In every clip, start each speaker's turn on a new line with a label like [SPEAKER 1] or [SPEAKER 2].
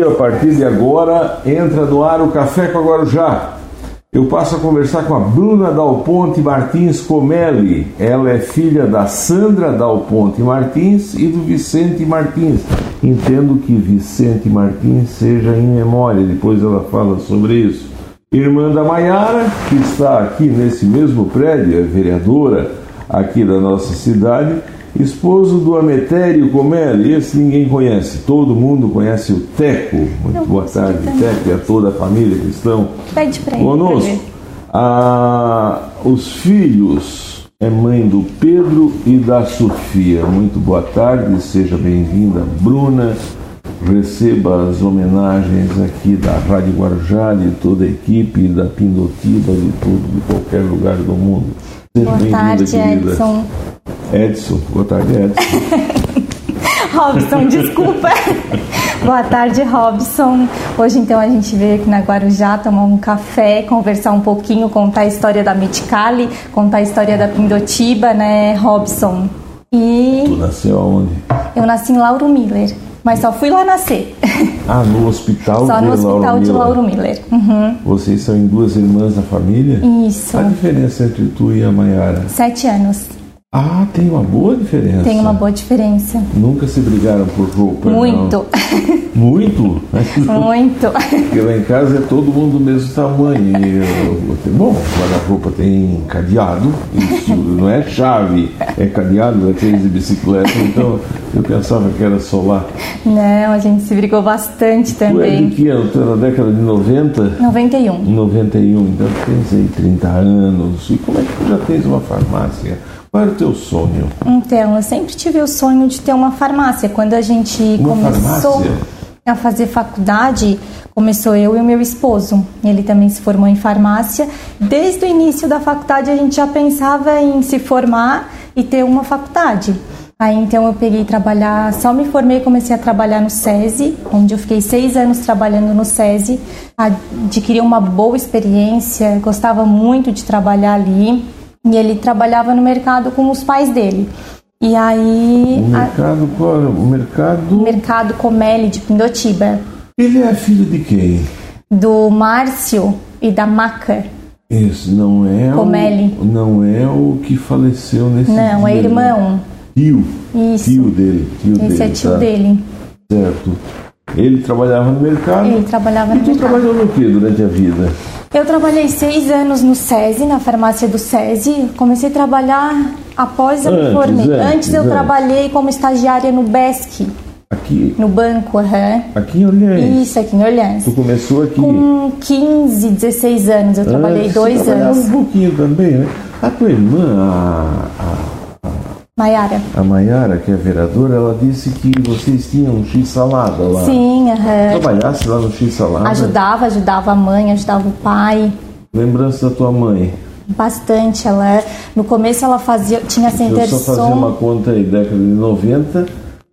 [SPEAKER 1] a partir de agora, entra no ar o Café com a Guarujá. Eu passo a conversar com a Bruna Dal Ponte Martins Comelli. Ela é filha da Sandra Dal Ponte Martins e do Vicente Martins. Entendo que Vicente Martins seja em memória, depois ela fala sobre isso. Irmã da Maiara, que está aqui nesse mesmo prédio, é vereadora aqui da nossa cidade esposo do Ametério Comelli, esse ninguém conhece, todo mundo conhece o Teco. Muito boa tarde, Teco e a toda a família que estão
[SPEAKER 2] Pede pra
[SPEAKER 1] conosco. Ah, os filhos é mãe do Pedro e da Sofia. Muito boa tarde, seja bem-vinda, Bruna. Receba as homenagens aqui da Rádio Guarujá, de toda a equipe, da Pindotiba, de tudo, de qualquer lugar do mundo.
[SPEAKER 2] Seja boa tarde, querida. Edson.
[SPEAKER 1] Edson, boa tarde, Edson.
[SPEAKER 2] Robson, desculpa. Boa tarde, Robson. Hoje então a gente veio aqui na Guarujá tomar um café, conversar um pouquinho, contar a história da Meticali, contar a história da Pindotiba, né, Robson?
[SPEAKER 1] E Tu nasceu aonde?
[SPEAKER 2] Eu nasci em Lauro Miller, mas só fui lá nascer.
[SPEAKER 1] Ah, no hospital
[SPEAKER 2] Só
[SPEAKER 1] de
[SPEAKER 2] no hospital
[SPEAKER 1] Lauro
[SPEAKER 2] de Lauro Miller. Uhum.
[SPEAKER 1] Vocês são em duas irmãs da família?
[SPEAKER 2] Isso.
[SPEAKER 1] Qual a diferença entre tu e a Mayara?
[SPEAKER 2] Sete anos.
[SPEAKER 1] Ah, tem uma boa diferença.
[SPEAKER 2] Tem uma boa diferença.
[SPEAKER 1] Nunca se brigaram por roupa,
[SPEAKER 2] Muito.
[SPEAKER 1] Muito?
[SPEAKER 2] Muito.
[SPEAKER 1] Porque lá em casa é todo mundo do mesmo tamanho. Bom, guarda-roupa tem cadeado, isso não é chave, é cadeado daqueles de bicicleta, então eu pensava que era só lá.
[SPEAKER 2] Não, a gente se brigou bastante também.
[SPEAKER 1] Tu é de que ano? Tu é na década de 90?
[SPEAKER 2] 91.
[SPEAKER 1] 91, então tens aí 30 anos. E como é que tu já tens uma farmácia? Qual era o teu sonho?
[SPEAKER 2] Então, eu sempre tive o sonho de ter uma farmácia. Quando a gente
[SPEAKER 1] uma
[SPEAKER 2] começou
[SPEAKER 1] farmácia?
[SPEAKER 2] a fazer faculdade, começou eu e o meu esposo. Ele também se formou em farmácia. Desde o início da faculdade, a gente já pensava em se formar e ter uma faculdade. Aí então eu peguei trabalhar, só me formei e comecei a trabalhar no SESI, onde eu fiquei seis anos trabalhando no SESI, adquiri uma boa experiência, gostava muito de trabalhar ali. E ele trabalhava no mercado com os pais dele. E aí.
[SPEAKER 1] O mercado, a... qual era? O mercado.
[SPEAKER 2] Mercado Comelli de Pindotiba.
[SPEAKER 1] Ele é filho de quem?
[SPEAKER 2] Do Márcio e da Maca.
[SPEAKER 1] Isso, não é
[SPEAKER 2] Comelli.
[SPEAKER 1] O, não é o que faleceu nesse
[SPEAKER 2] Não,
[SPEAKER 1] dia,
[SPEAKER 2] é irmão.
[SPEAKER 1] Né? Tio.
[SPEAKER 2] Isso.
[SPEAKER 1] Tio dele. Tio
[SPEAKER 2] Esse
[SPEAKER 1] dele,
[SPEAKER 2] é tio
[SPEAKER 1] tá?
[SPEAKER 2] dele.
[SPEAKER 1] Certo. Ele trabalhava no mercado.
[SPEAKER 2] Ele trabalhava
[SPEAKER 1] e
[SPEAKER 2] no
[SPEAKER 1] tu
[SPEAKER 2] mercado.
[SPEAKER 1] trabalhou no que durante a vida?
[SPEAKER 2] Eu trabalhei seis anos no SESI, na farmácia do SESI. Comecei a trabalhar após eu me
[SPEAKER 1] Antes,
[SPEAKER 2] formei.
[SPEAKER 1] antes,
[SPEAKER 2] Antes eu
[SPEAKER 1] antes.
[SPEAKER 2] trabalhei como estagiária no BESC,
[SPEAKER 1] Aqui.
[SPEAKER 2] no banco. aham.
[SPEAKER 1] Aqui em Orleans.
[SPEAKER 2] Isso, aqui em Orleans.
[SPEAKER 1] Tu começou aqui.
[SPEAKER 2] Com 15, 16 anos, eu trabalhei
[SPEAKER 1] Antes,
[SPEAKER 2] dois anos.
[SPEAKER 1] um pouquinho também, né? A tua irmã, a,
[SPEAKER 2] Maiara.
[SPEAKER 1] a, a Mayara, que é vereadora, ela disse que vocês tinham um X-salada lá.
[SPEAKER 2] Sim, aham.
[SPEAKER 1] Trabalhasse lá no X-salada?
[SPEAKER 2] Ajudava, ajudava a mãe, ajudava o pai.
[SPEAKER 1] Lembrança da tua mãe.
[SPEAKER 2] Bastante. Ela, no começo ela fazia, tinha
[SPEAKER 1] Eu só fazer uma conta aí, década de 90,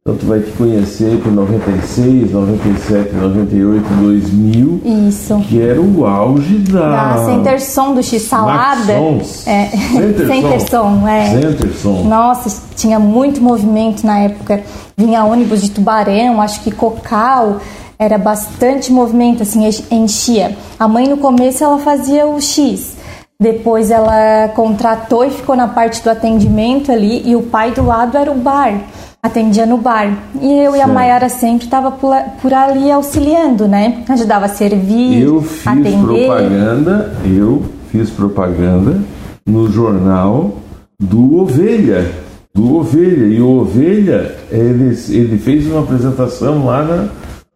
[SPEAKER 1] então tu vai te conhecer por 96, 97, 98, 2000,
[SPEAKER 2] Isso.
[SPEAKER 1] que era o auge da...
[SPEAKER 2] Da Centerson do X Salada.
[SPEAKER 1] Maxons.
[SPEAKER 2] É.
[SPEAKER 1] Centerson,
[SPEAKER 2] é.
[SPEAKER 1] Centerson.
[SPEAKER 2] Nossa, tinha muito movimento na época. Vinha ônibus de tubarão, acho que cocal. Era bastante movimento, assim, enchia. A mãe no começo ela fazia o X. Depois ela contratou e ficou na parte do atendimento ali. E o pai do lado era o bar. Atendia no bar. E eu e a. Mayara sempre estava por, por ali auxiliando, né? Ajudava a servir,
[SPEAKER 1] Eu fiz
[SPEAKER 2] atender.
[SPEAKER 1] propaganda, eu fiz propaganda no jornal do Ovelha. Do Ovelha. E o Ovelha, ele, ele fez uma apresentação lá na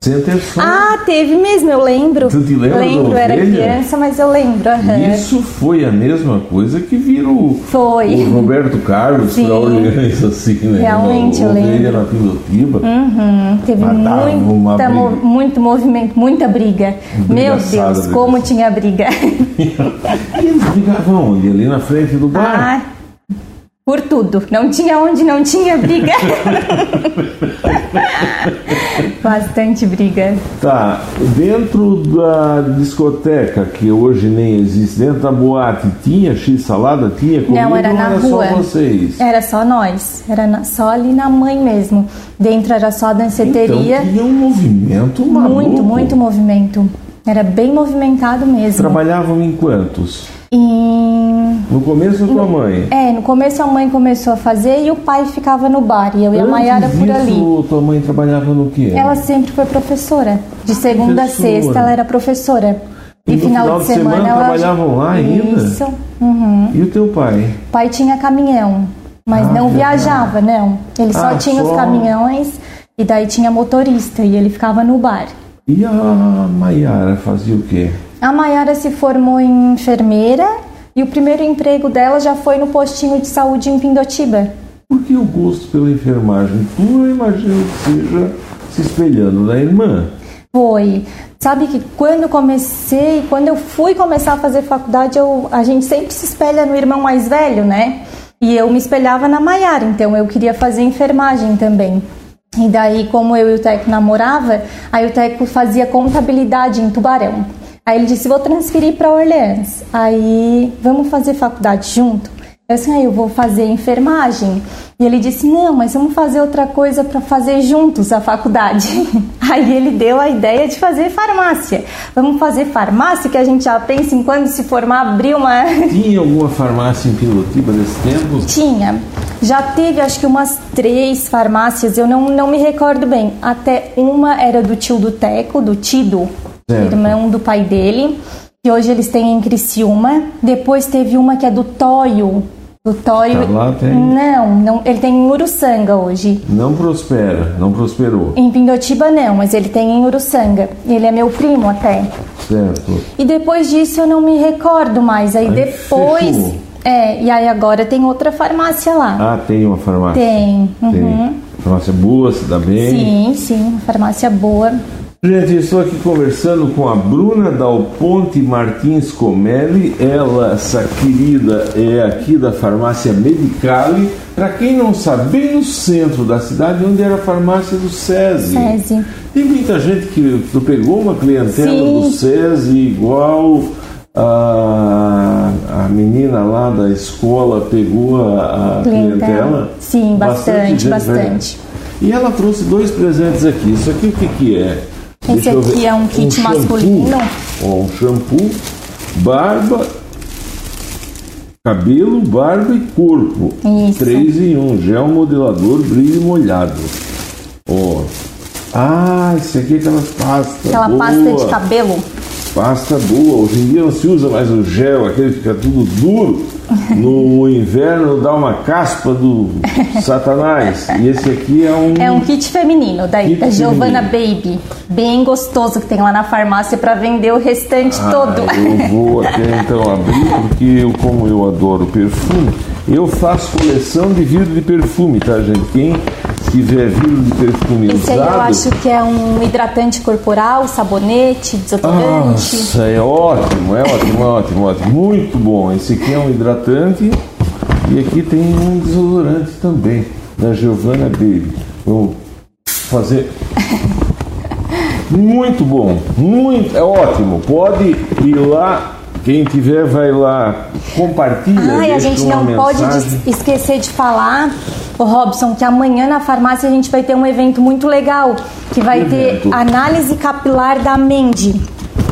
[SPEAKER 1] Centerson.
[SPEAKER 2] Ah, teve mesmo, eu lembro.
[SPEAKER 1] Tu te lembra
[SPEAKER 2] Lembro, era criança, mas eu lembro. aham.
[SPEAKER 1] Isso foi a mesma coisa que virou
[SPEAKER 2] Foi.
[SPEAKER 1] o Roberto Carlos para Orleans, assim, né?
[SPEAKER 2] Realmente,
[SPEAKER 1] o
[SPEAKER 2] eu lembro.
[SPEAKER 1] na Pindotiba.
[SPEAKER 2] Uhum, teve muita, mo- muito movimento, muita briga. Meu
[SPEAKER 1] Brigaçada,
[SPEAKER 2] Deus, como tinha briga.
[SPEAKER 1] E eles brigavam onde? Ali na frente do bar.
[SPEAKER 2] ah, Por tudo. Não tinha onde não tinha briga. Bastante briga.
[SPEAKER 1] Tá, dentro da discoteca, que hoje nem existe, dentro da boate, tinha x-salada? Tinha comida
[SPEAKER 2] Não, era na
[SPEAKER 1] era
[SPEAKER 2] rua.
[SPEAKER 1] só vocês?
[SPEAKER 2] Era só nós. Era na- só ali na mãe mesmo. Dentro era só a danceteria.
[SPEAKER 1] Então tinha um movimento maluco.
[SPEAKER 2] muito, muito movimento. Era bem movimentado mesmo.
[SPEAKER 1] Trabalhavam em quantos? No começo, a tua mãe?
[SPEAKER 2] É, no começo a mãe começou a fazer e o pai ficava no bar. E eu e a Maiara por ali.
[SPEAKER 1] tua mãe trabalhava no quê?
[SPEAKER 2] Ela sempre foi professora. De segunda a
[SPEAKER 1] Professora.
[SPEAKER 2] sexta ela era professora.
[SPEAKER 1] E no final de semana
[SPEAKER 2] ela
[SPEAKER 1] trabalhavam lá ainda?
[SPEAKER 2] Isso. Uhum.
[SPEAKER 1] E o teu pai?
[SPEAKER 2] O pai tinha caminhão, mas
[SPEAKER 1] Ah,
[SPEAKER 2] não viajava, não. Ele só
[SPEAKER 1] Ah,
[SPEAKER 2] tinha
[SPEAKER 1] só-
[SPEAKER 2] os caminhões e daí tinha motorista e ele ficava no bar.
[SPEAKER 1] E a Maiara fazia o quê?
[SPEAKER 2] A Maiara se formou em enfermeira e o primeiro emprego dela já foi no postinho de saúde em Pindotiba.
[SPEAKER 1] Por que o gosto pela enfermagem? Tu, eu imagino que seja se espelhando na irmã.
[SPEAKER 2] Foi. Sabe que quando comecei, quando eu fui começar a fazer faculdade, eu, a gente sempre se espelha no irmão mais velho, né? E eu me espelhava na Maiara, então eu queria fazer enfermagem também. E daí, como eu e o Teco namorava, aí o Teco fazia contabilidade em Tubarão. Aí ele disse: Vou transferir para Orleans. Aí, vamos fazer faculdade junto? Eu disse: ah, Eu vou fazer enfermagem. E ele disse: Não, mas vamos fazer outra coisa para fazer juntos a faculdade. Aí ele deu a ideia de fazer farmácia. Vamos fazer farmácia, que a gente já pensa em quando se formar abrir uma.
[SPEAKER 1] Tinha alguma farmácia em Pilotiba nesse tempo?
[SPEAKER 2] Tinha. Já teve acho que umas três farmácias, eu não, não me recordo bem. Até uma era do tio do Teco, do Tido. Irmão do pai dele, que hoje eles têm em Criciúma. Depois teve uma que é do Tóio. Do Tóio.
[SPEAKER 1] Tá lá, tem?
[SPEAKER 2] Não, não, ele tem em Uruçanga hoje.
[SPEAKER 1] Não prospera, não prosperou.
[SPEAKER 2] Em Pindotiba não, mas ele tem em Uruçanga. Ele é meu primo até.
[SPEAKER 1] Certo.
[SPEAKER 2] E depois disso eu não me recordo mais. Aí,
[SPEAKER 1] Aí
[SPEAKER 2] depois.
[SPEAKER 1] fechou.
[SPEAKER 2] É, e aí agora tem outra farmácia lá.
[SPEAKER 1] Ah, tem uma farmácia.
[SPEAKER 2] Tem. Uhum.
[SPEAKER 1] Tem. Farmácia boa, se dá bem.
[SPEAKER 2] Sim, sim, farmácia boa.
[SPEAKER 1] Gente, estou aqui conversando com a Bruna Dal Ponte Martins Comelli. Ela, essa querida, é aqui da farmácia Medicale. Para quem não sabe, bem no centro da cidade, onde era a farmácia do SESI.
[SPEAKER 2] SESI.
[SPEAKER 1] Tem muita gente que pegou uma clientela
[SPEAKER 2] Sim.
[SPEAKER 1] do SESI igual a, a menina lá da escola pegou a, a
[SPEAKER 2] Clientela.
[SPEAKER 1] clientela.
[SPEAKER 2] Sim, bastante, bastante.
[SPEAKER 1] veio. E ela trouxe dois presentes aqui. Isso aqui o que, que é?
[SPEAKER 2] Esse aqui é um kit
[SPEAKER 1] shampoo.
[SPEAKER 2] masculino.
[SPEAKER 1] Ó, um shampoo, barba, cabelo, barba e corpo.
[SPEAKER 2] Isso.
[SPEAKER 1] Três em um. Gel modelador, brilho molhado. Ó. Ah, esse aqui é aquelas pastas.
[SPEAKER 2] Aquela
[SPEAKER 1] boa.
[SPEAKER 2] pasta de cabelo.
[SPEAKER 1] Pasta boa. Hoje em dia não se usa mais o gel, aquele que fica tudo duro. No inverno dá uma caspa do satanás. E esse aqui é um.
[SPEAKER 2] É um kit feminino, daí,
[SPEAKER 1] Kit
[SPEAKER 2] da Giovanna Baby. Bem gostoso que tem lá na farmácia para vender o restante todo.
[SPEAKER 1] Ah, eu vou até então abrir, porque eu, como eu adoro perfume, eu faço coleção de vidro de perfume, tá, gente? Quem tiver de perfume
[SPEAKER 2] Esse aí eu acho que é um hidratante corporal, sabonete, desodorante.
[SPEAKER 1] Nossa, é ótimo, é ótimo, é ótimo, ótimo. Muito bom. Esse aqui é um hidratante e aqui tem um desodorante também, da Giovanna Baby. Vou fazer. Muito bom, muito, é ótimo. Pode ir lá, quem tiver vai lá, compartilha.
[SPEAKER 2] Ai, a gente não pode
[SPEAKER 1] mensagem.
[SPEAKER 2] des- esquecer de falar, o Robson, que amanhã na farmácia a gente vai ter um evento muito legal, que vai
[SPEAKER 1] Que
[SPEAKER 2] ter
[SPEAKER 1] evento?
[SPEAKER 2] análise capilar da Mendy.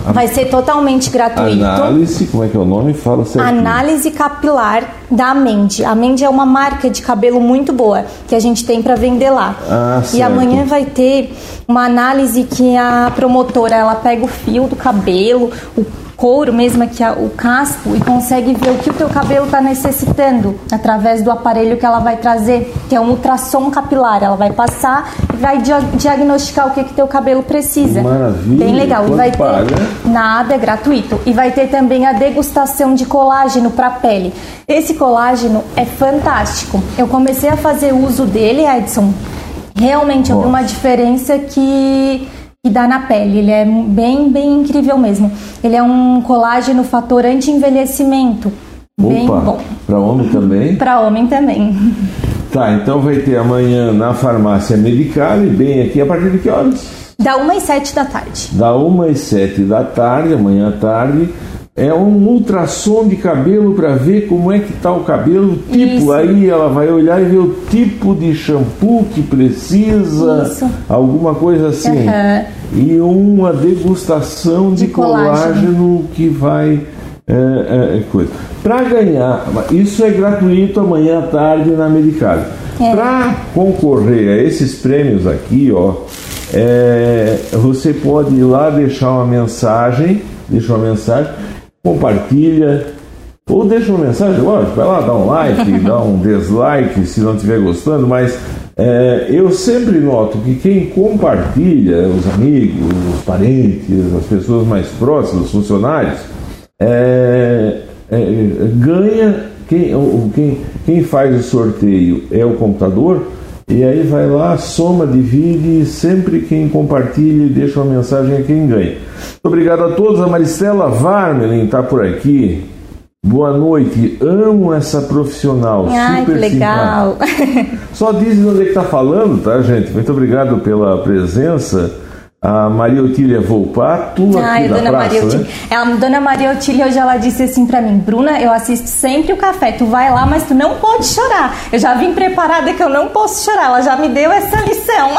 [SPEAKER 2] Vai ser totalmente gratuito.
[SPEAKER 1] Análise, como é que é o nome? Fala certinho.
[SPEAKER 2] Análise capilar da Mendy. A Mendy é uma marca de cabelo muito boa que a gente tem para vender lá.
[SPEAKER 1] Ah,
[SPEAKER 2] e amanhã vai ter uma análise que a promotora ela pega o fio do cabelo, o couro mesmo aqui, a- o casco e consegue ver o que o teu cabelo está necessitando através do aparelho que ela vai trazer, que é um ultrassom capilar. Ela vai passar e vai dia- diagnosticar o que que teu cabelo precisa.
[SPEAKER 1] Maravilha.
[SPEAKER 2] Bem legal. E vai ter? Nada, é gratuito. E vai ter também a degustação de colágeno para pele. Esse colágeno é fantástico. Eu comecei a fazer uso dele, Edson. Realmente eu vi
[SPEAKER 1] Nossa.
[SPEAKER 2] uma diferença que, que dá na pele. Ele é bem, bem incrível mesmo. Ele é um colágeno fator anti-envelhecimento. Bem bom.
[SPEAKER 1] Para homem também?
[SPEAKER 2] Para homem também.
[SPEAKER 1] Tá, então vai ter amanhã na farmácia Medicale, bem aqui, a partir de que horas?
[SPEAKER 2] Da 1 às 7 da tarde.
[SPEAKER 1] Da 1 às 7 da tarde, amanhã à tarde. É um ultrassom de cabelo para ver como é que tá o cabelo, tipo,
[SPEAKER 2] Isso.
[SPEAKER 1] aí ela vai olhar e ver o tipo de shampoo que precisa,
[SPEAKER 2] Isso.
[SPEAKER 1] alguma coisa assim.
[SPEAKER 2] Aham.
[SPEAKER 1] E uma degustação de,
[SPEAKER 2] De colágeno.
[SPEAKER 1] colágeno que vai é, é, é coisa. Para ganhar, isso é gratuito amanhã à tarde na Medicare.
[SPEAKER 2] É.
[SPEAKER 1] Para concorrer a esses prêmios aqui, ó, é, você pode ir lá deixar uma mensagem, deixa uma mensagem, compartilha, ou deixa uma mensagem, lógico, vai lá, dá um like, dá um dislike se não estiver gostando, mas é, eu sempre noto que quem compartilha, os amigos, os parentes, as pessoas mais próximas, os funcionários, é, é, ganha, quem, quem, quem faz o sorteio é o computador, e aí vai lá, soma, divide, sempre quem compartilha e deixa uma mensagem é quem ganha. Muito obrigado a todos, a Maristela Varmelin está por aqui. Boa noite, amo essa profissional.
[SPEAKER 2] Ai, que
[SPEAKER 1] super
[SPEAKER 2] legal.
[SPEAKER 1] simpática. Só dizem onde é que está falando, tá, gente? Muito obrigado pela presença. A Maria Otília Volpato, aqui
[SPEAKER 2] Ai,
[SPEAKER 1] da
[SPEAKER 2] dona
[SPEAKER 1] praça,
[SPEAKER 2] Maria
[SPEAKER 1] né?
[SPEAKER 2] Ela, dona Maria Otília hoje ela disse assim pra mim, Bruna, eu assisto sempre o café. Tu vai lá, mas tu não pode chorar. Eu já vim preparada que eu não posso chorar. Ela já me deu essa lição.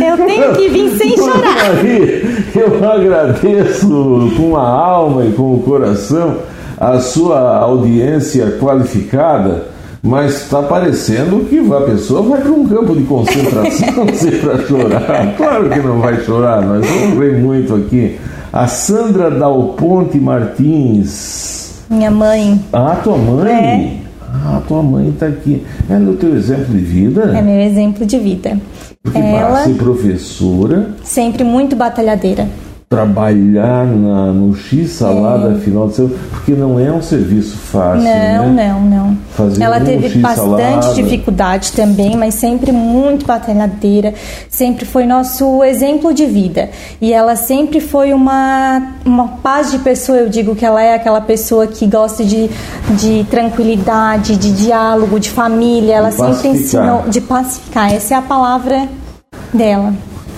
[SPEAKER 2] eu tenho que vir sem
[SPEAKER 1] Dona
[SPEAKER 2] chorar.
[SPEAKER 1] Maria, eu agradeço com a alma e com o coração a sua audiência qualificada, mas está parecendo que a pessoa vai para um campo de concentração para chorar. Claro que não vai chorar, nós vamos ver muito aqui. A Sandra Dal Ponte Martins.
[SPEAKER 2] Minha mãe
[SPEAKER 1] Ah, tua mãe?
[SPEAKER 2] É.
[SPEAKER 1] Ah, tua mãe está aqui. É no teu exemplo de vida?
[SPEAKER 2] é meu exemplo de vida.
[SPEAKER 1] Porque
[SPEAKER 2] Ela
[SPEAKER 1] professora,
[SPEAKER 2] sempre muito batalhadeira.
[SPEAKER 1] Trabalhar na, no X salada final de semana, porque não é um serviço fácil,
[SPEAKER 2] Não,
[SPEAKER 1] né?
[SPEAKER 2] não, não.
[SPEAKER 1] Fazer
[SPEAKER 2] Ela
[SPEAKER 1] um
[SPEAKER 2] teve
[SPEAKER 1] X
[SPEAKER 2] bastante
[SPEAKER 1] salada.
[SPEAKER 2] dificuldade também, mas sempre muito batalhadeira, sempre foi nosso exemplo de vida. E ela sempre foi uma, uma paz de pessoa, eu digo que ela é aquela pessoa que gosta de, de tranquilidade, de diálogo, de família. Ela
[SPEAKER 1] De
[SPEAKER 2] sempre
[SPEAKER 1] pacificar.
[SPEAKER 2] ensinou de pacificar. Essa é a palavra dela.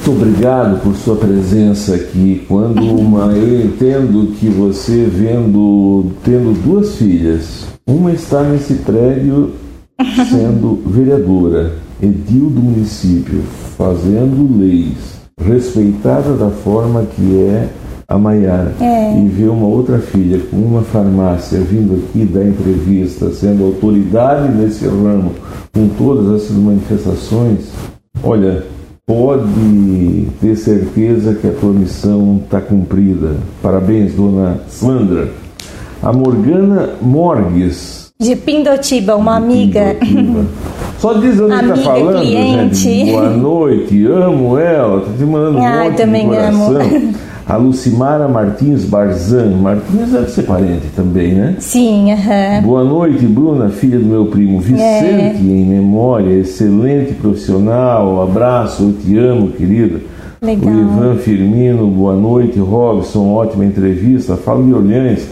[SPEAKER 1] Muito obrigado por sua presença aqui. Quando uma, eu entendo que você vendo, tendo duas filhas, uma está nesse prédio sendo vereadora, edil do município, fazendo leis, respeitada da forma que é a Maiara,
[SPEAKER 2] É.
[SPEAKER 1] e ver uma outra filha com uma farmácia vindo aqui dar entrevista, sendo autoridade nesse ramo, com todas essas manifestações, olha, pode ter certeza que a tua missão está cumprida. Parabéns, dona Sandra. A Morgana Morgues.
[SPEAKER 2] De Pindotiba, uma amiga.
[SPEAKER 1] Pindotiba. Só diz onde está falando,
[SPEAKER 2] cliente.
[SPEAKER 1] gente. Boa noite, amo ela. Tá te mandando um
[SPEAKER 2] Ai,
[SPEAKER 1] monte
[SPEAKER 2] também
[SPEAKER 1] de coração.
[SPEAKER 2] amo.
[SPEAKER 1] A Lucimara Martins Barzan. Martins deve ser parente também, né?
[SPEAKER 2] Sim, aham.
[SPEAKER 1] Boa noite, Bruna, filha do meu primo Vicente,
[SPEAKER 2] É.
[SPEAKER 1] em memória, excelente profissional, abraço, eu te amo, querida.
[SPEAKER 2] Legal.
[SPEAKER 1] O Ivan Firmino, boa noite, Robson, ótima entrevista, fala de Olhães.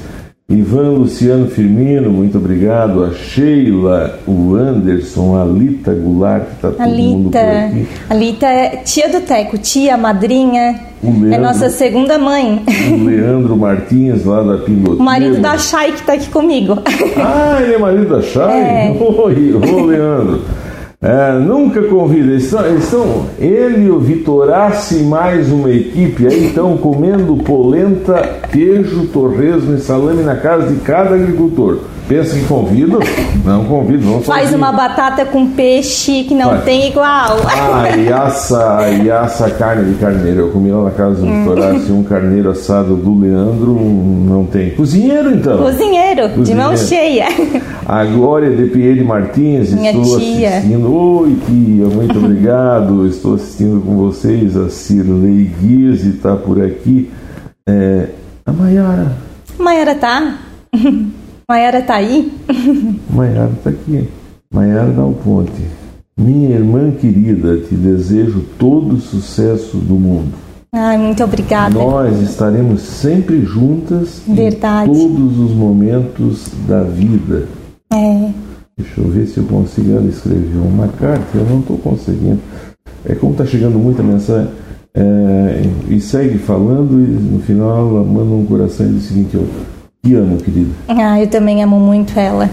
[SPEAKER 1] Ivan Luciano Firmino, muito obrigado. A Sheila, o Anderson, a Lita Goulart, que está todo mundo por
[SPEAKER 2] Alita.
[SPEAKER 1] aqui.
[SPEAKER 2] Alita é tia do Teco, tia, madrinha.
[SPEAKER 1] O Leandro.
[SPEAKER 2] É nossa segunda mãe.
[SPEAKER 1] O Leandro Martins, lá da Pindotiba.
[SPEAKER 2] O marido da Chay que tá aqui comigo.
[SPEAKER 1] Ah, ele é marido da Chay?
[SPEAKER 2] É.
[SPEAKER 1] Oi, ô Leandro. É, nunca convida. Eles estão, eles estão- ele e o Vitorassi e mais uma equipe aí estão comendo polenta, queijo, torresmo e salame na casa de cada agricultor. Pensa que convido? Não convido, vão
[SPEAKER 2] Faz
[SPEAKER 1] sozinho.
[SPEAKER 2] uma batata com peixe que não
[SPEAKER 1] Faz.
[SPEAKER 2] tem igual.
[SPEAKER 1] Ah, e assa, e assa carne de carneiro. Eu comi lá na casa do
[SPEAKER 2] Hum.
[SPEAKER 1] Um carneiro assado do Leandro, um- não tem. Cozinheiro então.
[SPEAKER 2] Cozinheiro, de mão
[SPEAKER 1] Cozinheiro.
[SPEAKER 2] cheia.
[SPEAKER 1] A Glória de Pierre Martins,
[SPEAKER 2] Minha
[SPEAKER 1] estou
[SPEAKER 2] tia.
[SPEAKER 1] assistindo. Oi, tia, muito obrigado. Estou assistindo com vocês. A Cirlei Guise está por aqui. É, a Maiara.
[SPEAKER 2] Maiara tá? Maiara tá aí?
[SPEAKER 1] Maiara está aqui. Maiara Dal Ponte. Minha irmã querida, te desejo todo o sucesso do mundo.
[SPEAKER 2] Ai, muito obrigada.
[SPEAKER 1] Nós estaremos sempre juntas
[SPEAKER 2] Verdade.
[SPEAKER 1] em todos os momentos da vida.
[SPEAKER 2] É.
[SPEAKER 1] Deixa eu ver se eu consigo escrever uma carta. Eu não estou conseguindo. É como está chegando muita mensagem. É, e segue falando e no final ela manda um coração e diz o seguinte, eu te amo, querida.
[SPEAKER 2] Ah, eu também amo muito ela.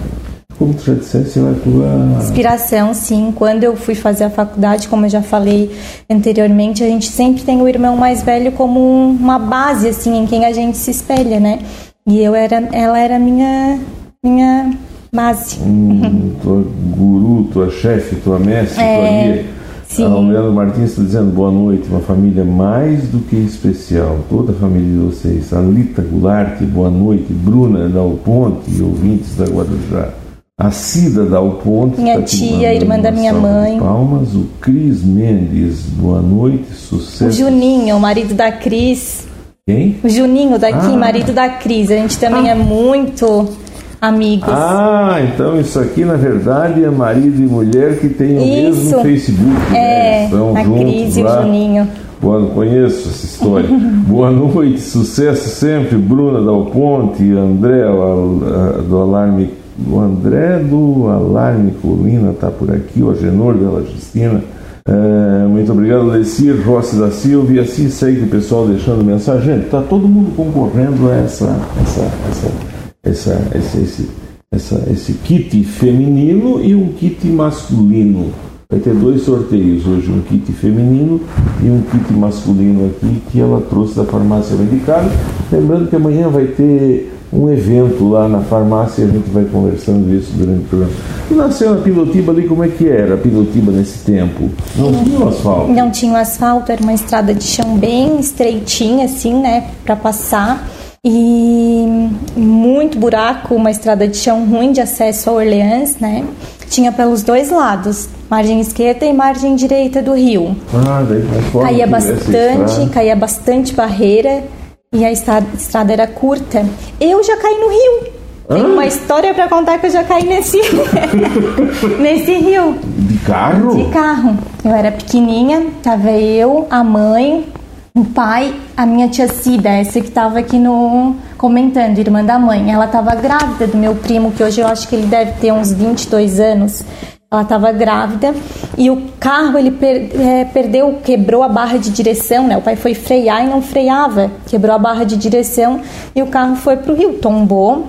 [SPEAKER 1] Como tu já disseste, ela é tua...
[SPEAKER 2] Inspiração, sim. Quando eu fui fazer a faculdade, como eu já falei anteriormente, a gente sempre tem o irmão mais velho como um- uma base, assim, em quem a gente se espelha, né? E eu era, ela era minha, minha base.
[SPEAKER 1] Hum, tua guru, tua chefe, tua mestre, tua
[SPEAKER 2] É,
[SPEAKER 1] guia.
[SPEAKER 2] Sim.
[SPEAKER 1] A Leandro Martins está dizendo boa noite, uma família mais do que especial, toda a família de vocês. Alita Goulart, boa noite. Bruna Dal Ponte e ouvintes da Guarujá. A Cida Dal Ponte.
[SPEAKER 2] Minha tia, irmã da minha mãe.
[SPEAKER 1] Palmas. O Cris Mendes, boa noite, sucesso.
[SPEAKER 2] O Juninho, o marido da Cris.
[SPEAKER 1] Quem?
[SPEAKER 2] O Juninho daqui,
[SPEAKER 1] Ah.
[SPEAKER 2] marido da Cris. A gente também é muito amigos.
[SPEAKER 1] Ah, então isso aqui na verdade é marido e mulher que tem o
[SPEAKER 2] Isso.
[SPEAKER 1] mesmo Facebook. né?
[SPEAKER 2] é,
[SPEAKER 1] Estão
[SPEAKER 2] a
[SPEAKER 1] juntos
[SPEAKER 2] Cris e o. Juninho.
[SPEAKER 1] Boa, conheço essa história. Boa noite, sucesso sempre. Bruna Dal Ponte, André do Alarme. O André do Alarme Colina está por aqui, o Agenor dela Justina. É, muito obrigado, Lecir Rossi da Silva. E assim segue o pessoal deixando mensagem. Gente, está todo mundo concorrendo a essa, essa, essa, essa, esse, esse, essa, esse kit feminino e um kit masculino. Vai ter dois sorteios hoje, um kit feminino e um kit masculino aqui que ela trouxe da farmácia medicada. Lembrando que amanhã vai ter um evento lá na farmácia a gente vai conversando isso durante o programa. E nasceu na Pilotiba ali, como é que era a Pilotiba nesse tempo? Não tinha um asfalto.
[SPEAKER 2] Não tinha um asfalto, era uma estrada de chão bem estreitinha, assim, né, para passar. E muito buraco, uma estrada de chão ruim de acesso a Orleans, né? Tinha pelos dois lados, margem esquerda e margem direita do rio.
[SPEAKER 1] Ah, daí
[SPEAKER 2] Caía bastante, caía bastante barreira e a estrada, estrada era curta. Eu já caí no rio. Tem
[SPEAKER 1] Ah?
[SPEAKER 2] uma história para contar que eu já caí nesse nesse rio
[SPEAKER 1] De carro?
[SPEAKER 2] de carro. Eu era pequenininha, tava eu, a mãe, o pai, a minha tia Cida, essa que tava aqui no comentando, irmã da mãe. Ela tava grávida do meu primo, que hoje eu acho que ele deve ter uns 22 anos. Ela estava grávida e o carro ele per- é, perdeu, quebrou a barra de direção, né? O pai foi frear e não freava, quebrou a barra de direção e o carro foi pro rio, tombou.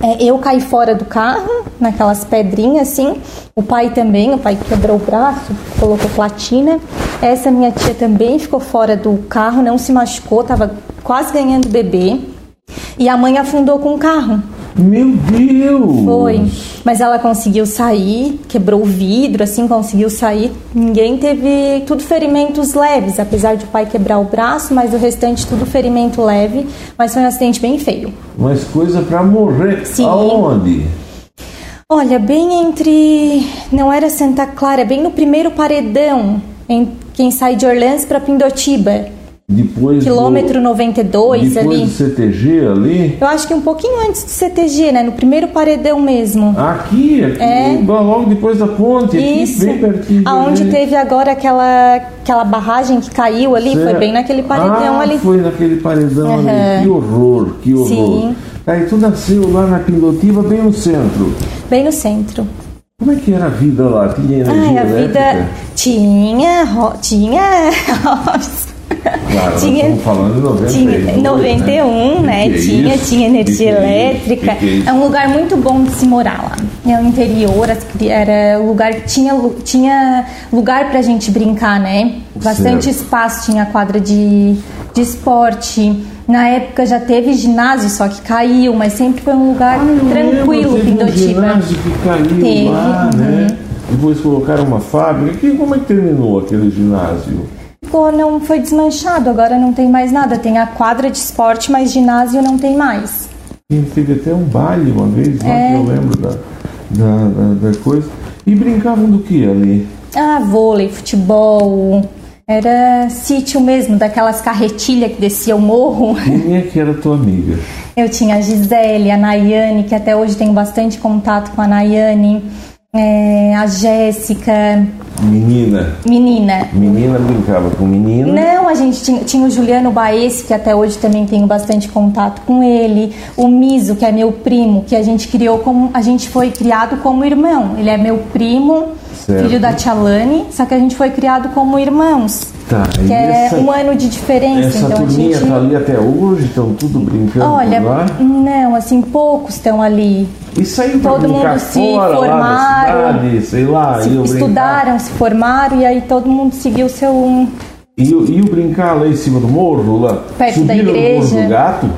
[SPEAKER 2] É, eu caí fora do carro, naquelas pedrinhas assim. O pai também, o pai quebrou o braço, colocou platina. Essa minha tia também ficou fora do carro, não se machucou, estava quase ganhando bebê. E a mãe afundou com o carro.
[SPEAKER 1] Meu Deus!
[SPEAKER 2] Foi. Mas ela conseguiu sair, quebrou o vidro, assim, conseguiu sair. Ninguém teve. Tudo ferimentos leves, apesar de o pai quebrar o braço, mas o restante tudo ferimento leve. Mas foi um acidente bem feio.
[SPEAKER 1] Mas coisa pra morrer.
[SPEAKER 2] Sim.
[SPEAKER 1] Aonde?
[SPEAKER 2] Olha, bem entre. Não era Santa Clara, bem no primeiro paredão, em quem sai de Orleans para Pindotiba.
[SPEAKER 1] Depois
[SPEAKER 2] Quilômetro
[SPEAKER 1] do,
[SPEAKER 2] 92
[SPEAKER 1] depois
[SPEAKER 2] ali.
[SPEAKER 1] do CTG ali?
[SPEAKER 2] Eu acho que um pouquinho antes do CTG, né? No primeiro paredão mesmo.
[SPEAKER 1] Aqui, aqui
[SPEAKER 2] É.
[SPEAKER 1] logo depois da ponte,
[SPEAKER 2] Isso.
[SPEAKER 1] aqui, bem pertinho.
[SPEAKER 2] Aonde
[SPEAKER 1] gente.
[SPEAKER 2] teve agora aquela, aquela barragem que caiu ali, foi
[SPEAKER 1] Certo.
[SPEAKER 2] bem naquele paredão
[SPEAKER 1] ah,
[SPEAKER 2] ali.
[SPEAKER 1] foi naquele paredão ali.
[SPEAKER 2] Aham.
[SPEAKER 1] Que horror, que horror.
[SPEAKER 2] Sim.
[SPEAKER 1] Aí tu nasceu lá na Pilotiva, bem no centro.
[SPEAKER 2] Bem no centro.
[SPEAKER 1] Como é que era a vida lá? Tinha energia
[SPEAKER 2] Ai, a
[SPEAKER 1] elétrica?
[SPEAKER 2] vida tinha. ro- Tinha.
[SPEAKER 1] Claro,
[SPEAKER 2] tinha-
[SPEAKER 1] falando de 91.
[SPEAKER 2] Tinha 91, né?
[SPEAKER 1] Que que é
[SPEAKER 2] Tinha,
[SPEAKER 1] isso?
[SPEAKER 2] tinha energia
[SPEAKER 1] Que que é
[SPEAKER 2] elétrica.
[SPEAKER 1] Que que é?
[SPEAKER 2] É um lugar muito bom de se morar lá. É o interior, era o lugar tinha lu- tinha lugar pra gente brincar, né? Bastante
[SPEAKER 1] Certo.
[SPEAKER 2] espaço, tinha quadra de, de esporte. Na época já teve ginásio, só que caiu, mas sempre foi um lugar tranquilo,
[SPEAKER 1] Teve um
[SPEAKER 2] Pindotiba.
[SPEAKER 1] ginásio que caiu
[SPEAKER 2] Teve,
[SPEAKER 1] lá,
[SPEAKER 2] uhum.
[SPEAKER 1] né? Depois colocaram uma fábrica. Que, como é que terminou aquele ginásio?
[SPEAKER 2] Ficou, não foi desmanchado, agora não tem mais nada. Tem a quadra de esporte, mas ginásio não tem mais.
[SPEAKER 1] E Teve até um baile uma vez lá
[SPEAKER 2] É.
[SPEAKER 1] que eu lembro da, da, da, da coisa. E brincavam do que ali?
[SPEAKER 2] Ah, vôlei, futebol. Era sítio mesmo, daquelas carretilhas que descia o morro.
[SPEAKER 1] Quem é que era tua amiga?
[SPEAKER 2] Eu tinha a Gisele, a Nayane, que até hoje tenho bastante contato com a Nayane. É, a Jéssica.
[SPEAKER 1] Menina.
[SPEAKER 2] Menina.
[SPEAKER 1] Menina brincava com menina.
[SPEAKER 2] Não, a gente tinha, tinha o Juliano Baez, que até hoje também tenho bastante contato com ele. O Miso, que é meu primo, que a gente criou como. A gente foi criado como irmão. Ele é meu primo, certo. filho da Tialane, só que a gente foi criado como irmãos.
[SPEAKER 1] Tá,
[SPEAKER 2] que é essa, um ano de diferença.
[SPEAKER 1] Essa
[SPEAKER 2] então
[SPEAKER 1] turminha
[SPEAKER 2] a gente...
[SPEAKER 1] tá ali até hoje, estão tudo brincando
[SPEAKER 2] Olha,
[SPEAKER 1] lá?
[SPEAKER 2] não, assim, poucos estão ali.
[SPEAKER 1] E saiu pra
[SPEAKER 2] todo mundo se
[SPEAKER 1] fora,
[SPEAKER 2] formaram,
[SPEAKER 1] lá cidade, sei lá,
[SPEAKER 2] se estudaram, brincar. se formaram e aí todo mundo seguiu o seu
[SPEAKER 1] e, e o brincar lá em cima do morro, lá
[SPEAKER 2] perto da igreja.
[SPEAKER 1] do gato?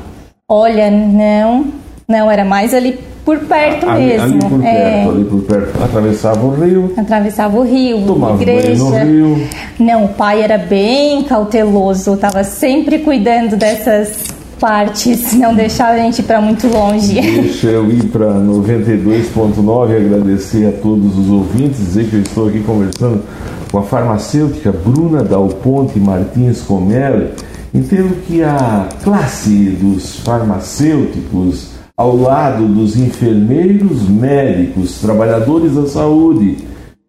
[SPEAKER 2] Olha, não, não era mais ali por perto
[SPEAKER 1] ali,
[SPEAKER 2] mesmo.
[SPEAKER 1] Ali por é. perto, ali por perto. Atravessava o rio.
[SPEAKER 2] Atravessava o rio,
[SPEAKER 1] tomava
[SPEAKER 2] igreja.
[SPEAKER 1] no rio.
[SPEAKER 2] Não, o pai era bem cauteloso, estava sempre cuidando dessas partes, não deixar a gente ir para muito longe.
[SPEAKER 1] Deixa eu ir para 92.9 e agradecer a todos os ouvintes, dizer que eu estou aqui conversando com a farmacêutica Bruna Dal Ponte Martins Comelli. Entendo que a classe dos farmacêuticos ao lado dos enfermeiros, médicos, trabalhadores da saúde,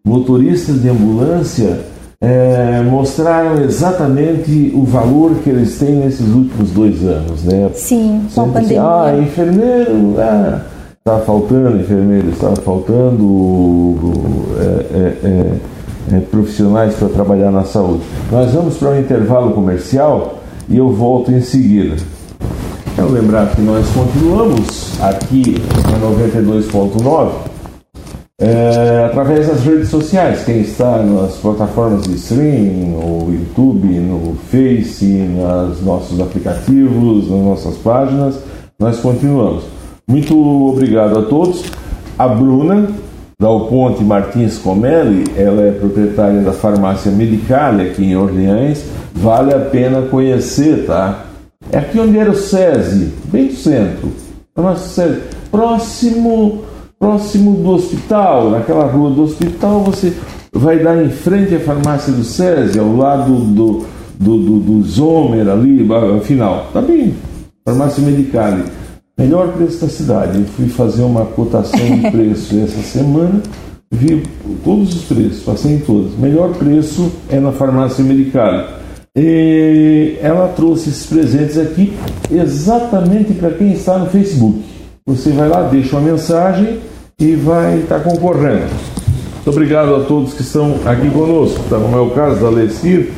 [SPEAKER 1] motoristas de ambulância, é, mostraram exatamente o valor que eles têm nesses últimos dois anos, né?
[SPEAKER 2] Sim, com a pandemia.
[SPEAKER 1] ah, enfermeiro, ah, está faltando enfermeiro, está faltando é, é, é, é profissionais para trabalhar na saúde. Nós vamos para um intervalo comercial e eu volto em seguida. Lembrar que nós continuamos aqui na 92.9 é, através das redes sociais. Quem está nas plataformas de streaming, no YouTube, no Face, nos nossos aplicativos, nas nossas páginas, nós continuamos. Muito obrigado a todos. A Bruna, da Ponte Martins Comelli, ela é proprietária da farmácia Medicale aqui em Orleans. Vale a pena conhecer, tá? É aqui onde era o SESI, bem no centro. SESI, próximo, próximo do hospital, naquela rua do hospital, você vai dar em frente à farmácia do SESI, ao lado do, do, do, do Zomer ali, afinal. Tá bem, farmácia Medicale. Melhor preço da cidade. Eu fui fazer uma cotação de preço essa semana, vi todos os preços, passei em todos. Melhor preço é na farmácia Medicale. E ela trouxe esses presentes aqui exatamente para quem está no Facebook. Você vai lá, deixa uma mensagem e vai estar tá concorrendo. Muito obrigado a todos que estão aqui conosco. Tá, como é o caso da Lecir,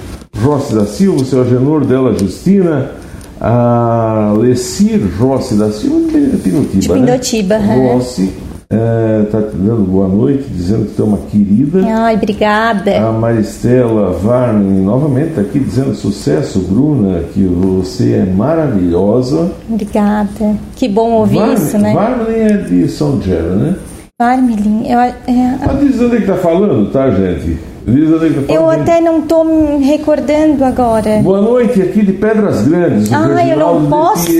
[SPEAKER 1] Rossi da Silva, o seu Agenor, dela Justina, a Lecir Rossi da Silva de Pinotiba.
[SPEAKER 2] De Pinotiba,
[SPEAKER 1] né? Rossi está é, te dando boa noite, dizendo que tu é uma querida.
[SPEAKER 2] Ai, obrigada.
[SPEAKER 1] A Maristela Varney novamente está aqui dizendo sucesso, Bruna, que você é maravilhosa.
[SPEAKER 2] Obrigada. Que bom ouvir
[SPEAKER 1] Varney,
[SPEAKER 2] isso, né?
[SPEAKER 1] Varney é de São Gera, né?
[SPEAKER 2] Varmelin, eu... É...
[SPEAKER 1] Ah, diz onde é que tá falando, tá, gente?
[SPEAKER 2] Eu até não estou me recordando agora.
[SPEAKER 1] Boa noite, aqui de Pedras Grandes.
[SPEAKER 2] Ah, eu não posso.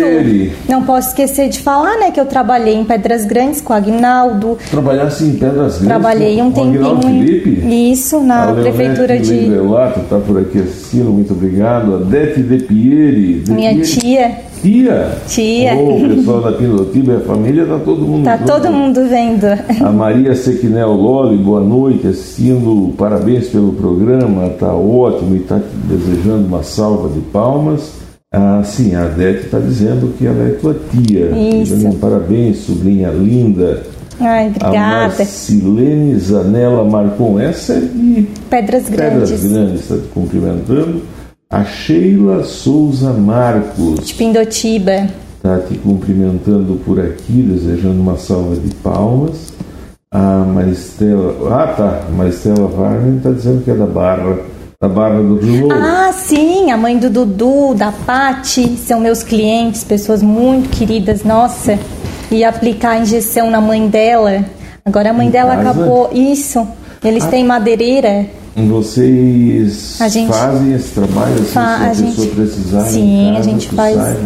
[SPEAKER 2] Não posso esquecer de falar, né, que eu trabalhei em Pedras Grandes com o Agnaldo.
[SPEAKER 1] Trabalhasse em Pedras Grandes?
[SPEAKER 2] Trabalhei um tempinho.
[SPEAKER 1] Felipe?
[SPEAKER 2] Isso, na
[SPEAKER 1] a
[SPEAKER 2] prefeitura de.
[SPEAKER 1] Leonete está por aqui assistindo, muito obrigado. A Dete De Pieri.
[SPEAKER 2] De Minha Pieri. tia.
[SPEAKER 1] Tia?
[SPEAKER 2] Tia.
[SPEAKER 1] Oh, o pessoal da Pinotiba, a família, tá todo mundo
[SPEAKER 2] Tá todo mundo vendo.
[SPEAKER 1] A Maria Sequinel Loli, boa noite, assistindo, parabéns pelo programa, tá ótimo e tá desejando uma salva de palmas. Ah, sim, a Adete está dizendo que ela é tua tia.
[SPEAKER 2] Isso.
[SPEAKER 1] Parabéns, sobrinha linda.
[SPEAKER 2] Ai, obrigada. A
[SPEAKER 1] Marcilene Zanella Marcon, essa é de
[SPEAKER 2] Pedras Grandes.
[SPEAKER 1] Pedras Grandes, está te cumprimentando. A Sheila Souza Marcos.
[SPEAKER 2] De Pindotiba.
[SPEAKER 1] Está te cumprimentando por aqui, desejando uma salva de palmas. A Maristela. Ah, tá. A Maristela Varney está dizendo que é da Barra. Da Barra do Rio
[SPEAKER 2] Ah, sim. A mãe do Dudu, da Pati, são meus clientes, pessoas muito queridas. Nossa. E aplicar a injeção na mãe dela. Agora a mãe em dela casa? acabou. Isso. Eles ah. têm madeireira
[SPEAKER 1] vocês gente, fazem esse trabalho assim, fa se a, a gente, pessoa precisar
[SPEAKER 2] sim
[SPEAKER 1] casa,
[SPEAKER 2] a gente faz
[SPEAKER 1] sai,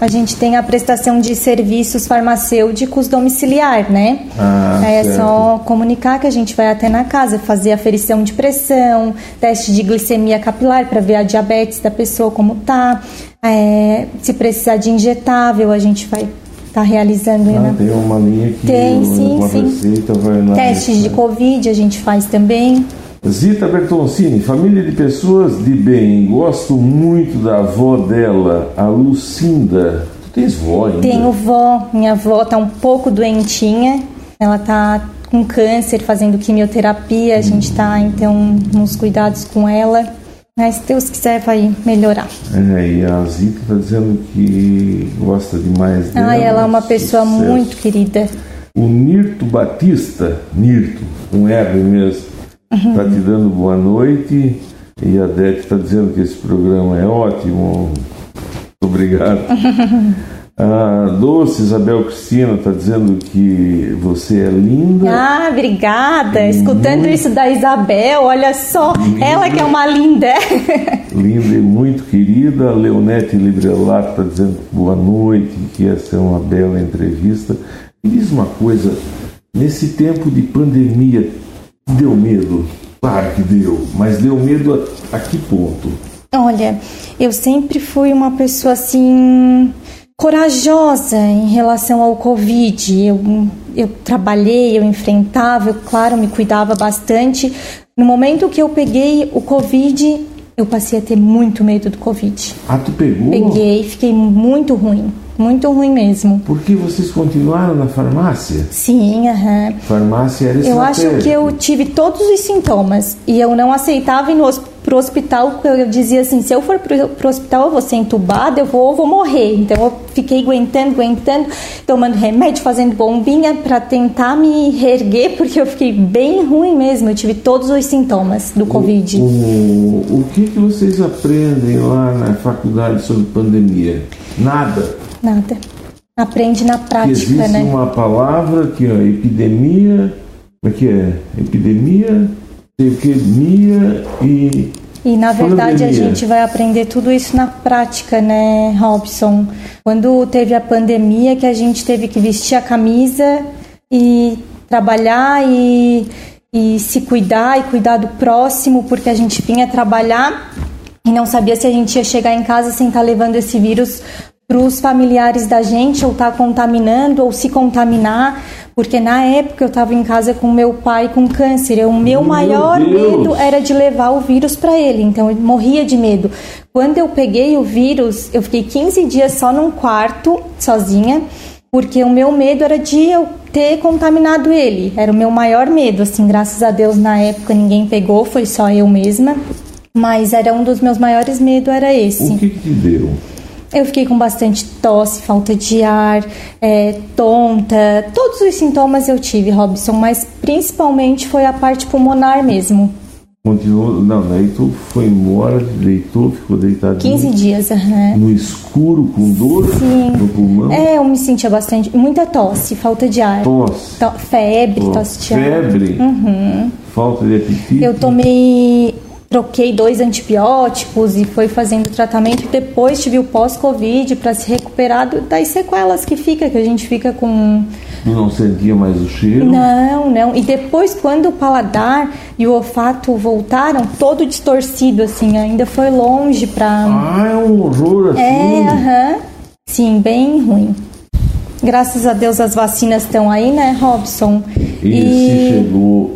[SPEAKER 2] a gente tem a prestação de serviços farmacêuticos domiciliar né
[SPEAKER 1] ah,
[SPEAKER 2] é certo. só comunicar que a gente vai até na casa fazer aferição de pressão teste de glicemia capilar para ver a diabetes da pessoa como tá é, se precisar de injetável a gente vai está realizando.
[SPEAKER 1] Ah,
[SPEAKER 2] né?
[SPEAKER 1] tem uma linha que
[SPEAKER 2] Tem, sim, sim.
[SPEAKER 1] receita.
[SPEAKER 2] Testes de Covid a gente faz também.
[SPEAKER 1] Zita Bertoncini, família de pessoas de bem. Gosto muito da avó dela, a Lucinda. Tu tens vó ainda?
[SPEAKER 2] Tenho vó, minha avó tá um pouco doentinha, ela tá com câncer, fazendo quimioterapia, a gente tá então nos cuidados com ela, mas se Deus quiser vai melhorar.
[SPEAKER 1] É, e a Zita tá dizendo que gosta demais dela.
[SPEAKER 2] Ah, ela é uma pessoa
[SPEAKER 1] Sucesso.
[SPEAKER 2] muito querida.
[SPEAKER 1] O Nirto Batista, Nirto, um R mesmo,
[SPEAKER 2] Uhum.
[SPEAKER 1] tá te dando boa noite. E a Dete está dizendo que esse programa é ótimo. Muito obrigado. A Doce Isabel Cristina está dizendo que você é linda.
[SPEAKER 2] Ah, obrigada. Escutando isso da Isabel, olha só, ela que é uma linda.
[SPEAKER 1] Linda e muito querida. A Leonete Librelar está dizendo boa noite, que essa é uma bela entrevista. Me diz uma coisa, nesse tempo de pandemia, deu medo? Claro que deu, mas deu medo a, a que ponto?
[SPEAKER 2] Olha, eu sempre fui uma pessoa assim corajosa em relação ao Covid. Eu, eu trabalhei, eu enfrentava, eu, claro, me cuidava bastante. No momento que eu peguei o Covid, eu passei a ter muito medo do Covid.
[SPEAKER 1] Ah, tu pegou?
[SPEAKER 2] Peguei, fiquei muito ruim, muito ruim mesmo.
[SPEAKER 1] Porque vocês continuaram na farmácia?
[SPEAKER 2] Sim, aham.
[SPEAKER 1] Farmácia era
[SPEAKER 2] Eu acho que eu tive todos os sintomas e eu não aceitava ir no, hos- pro hospital, eu dizia assim, se eu for pro, pro hospital eu vou ser entubada, eu vou, eu vou morrer. Então eu fiquei aguentando, aguentando, tomando remédio, fazendo bombinha para tentar me reerguer, porque eu fiquei bem ruim mesmo. Eu tive todos os sintomas do Covid.
[SPEAKER 1] O, o que, que vocês aprendem lá na faculdade sobre pandemia? Nada.
[SPEAKER 2] Nada. Aprende na
[SPEAKER 1] Que
[SPEAKER 2] prática,
[SPEAKER 1] existe
[SPEAKER 2] né?
[SPEAKER 1] uma palavra que é epidemia, como é que é? Epidemia, tem o que? Mia e
[SPEAKER 2] E na verdade a gente vai aprender tudo isso na prática, né, Robson? Quando teve a pandemia que a gente teve que vestir a camisa e trabalhar e, e se cuidar e cuidar do próximo, porque a gente vinha trabalhar e não sabia se a gente ia chegar em casa sem estar levando esse vírus para os familiares da gente ou estar contaminando ou se contaminar, porque na época eu estava em casa com meu pai com câncer. O meu
[SPEAKER 1] Meu
[SPEAKER 2] maior
[SPEAKER 1] Deus!
[SPEAKER 2] medo era de levar o vírus para ele, então eu morria de medo. Quando eu peguei o vírus, eu fiquei 15 dias só num quarto, sozinha, porque o meu medo era de eu ter contaminado ele. Era o meu maior medo, assim, graças a Deus na época ninguém pegou, foi só eu mesma. Mas era um dos meus maiores medos, era esse.
[SPEAKER 1] o que, que te deu?
[SPEAKER 2] Eu fiquei com bastante tosse, falta de ar, é, tonta, todos os sintomas eu tive, Robson, mas principalmente foi a parte pulmonar mesmo.
[SPEAKER 1] Continuou, não, daí tu foi embora, deitou, ficou deitado
[SPEAKER 2] 15 dias, aham.
[SPEAKER 1] no escuro com dor
[SPEAKER 2] Sim.
[SPEAKER 1] no pulmão,
[SPEAKER 2] É, eu me sentia bastante, muita tosse, falta de ar,
[SPEAKER 1] tosse,
[SPEAKER 2] to- febre,
[SPEAKER 1] ó,
[SPEAKER 2] tosse de ar.
[SPEAKER 1] febre, falta de apetite.
[SPEAKER 2] Eu tomei, troquei dois antibióticos e foi fazendo tratamento. Depois tive o pós-Covid para se recuperar das sequelas que fica, que a gente fica com
[SPEAKER 1] Tu não sentia mais o cheiro?
[SPEAKER 2] Não, não. E depois, quando o paladar e o olfato voltaram, todo distorcido, assim, ainda foi longe pra.
[SPEAKER 1] Ah, é um horror assim.
[SPEAKER 2] É, aham. Sim, bem ruim. Graças a Deus as vacinas estão aí, né, Robson?
[SPEAKER 1] E, se chegou,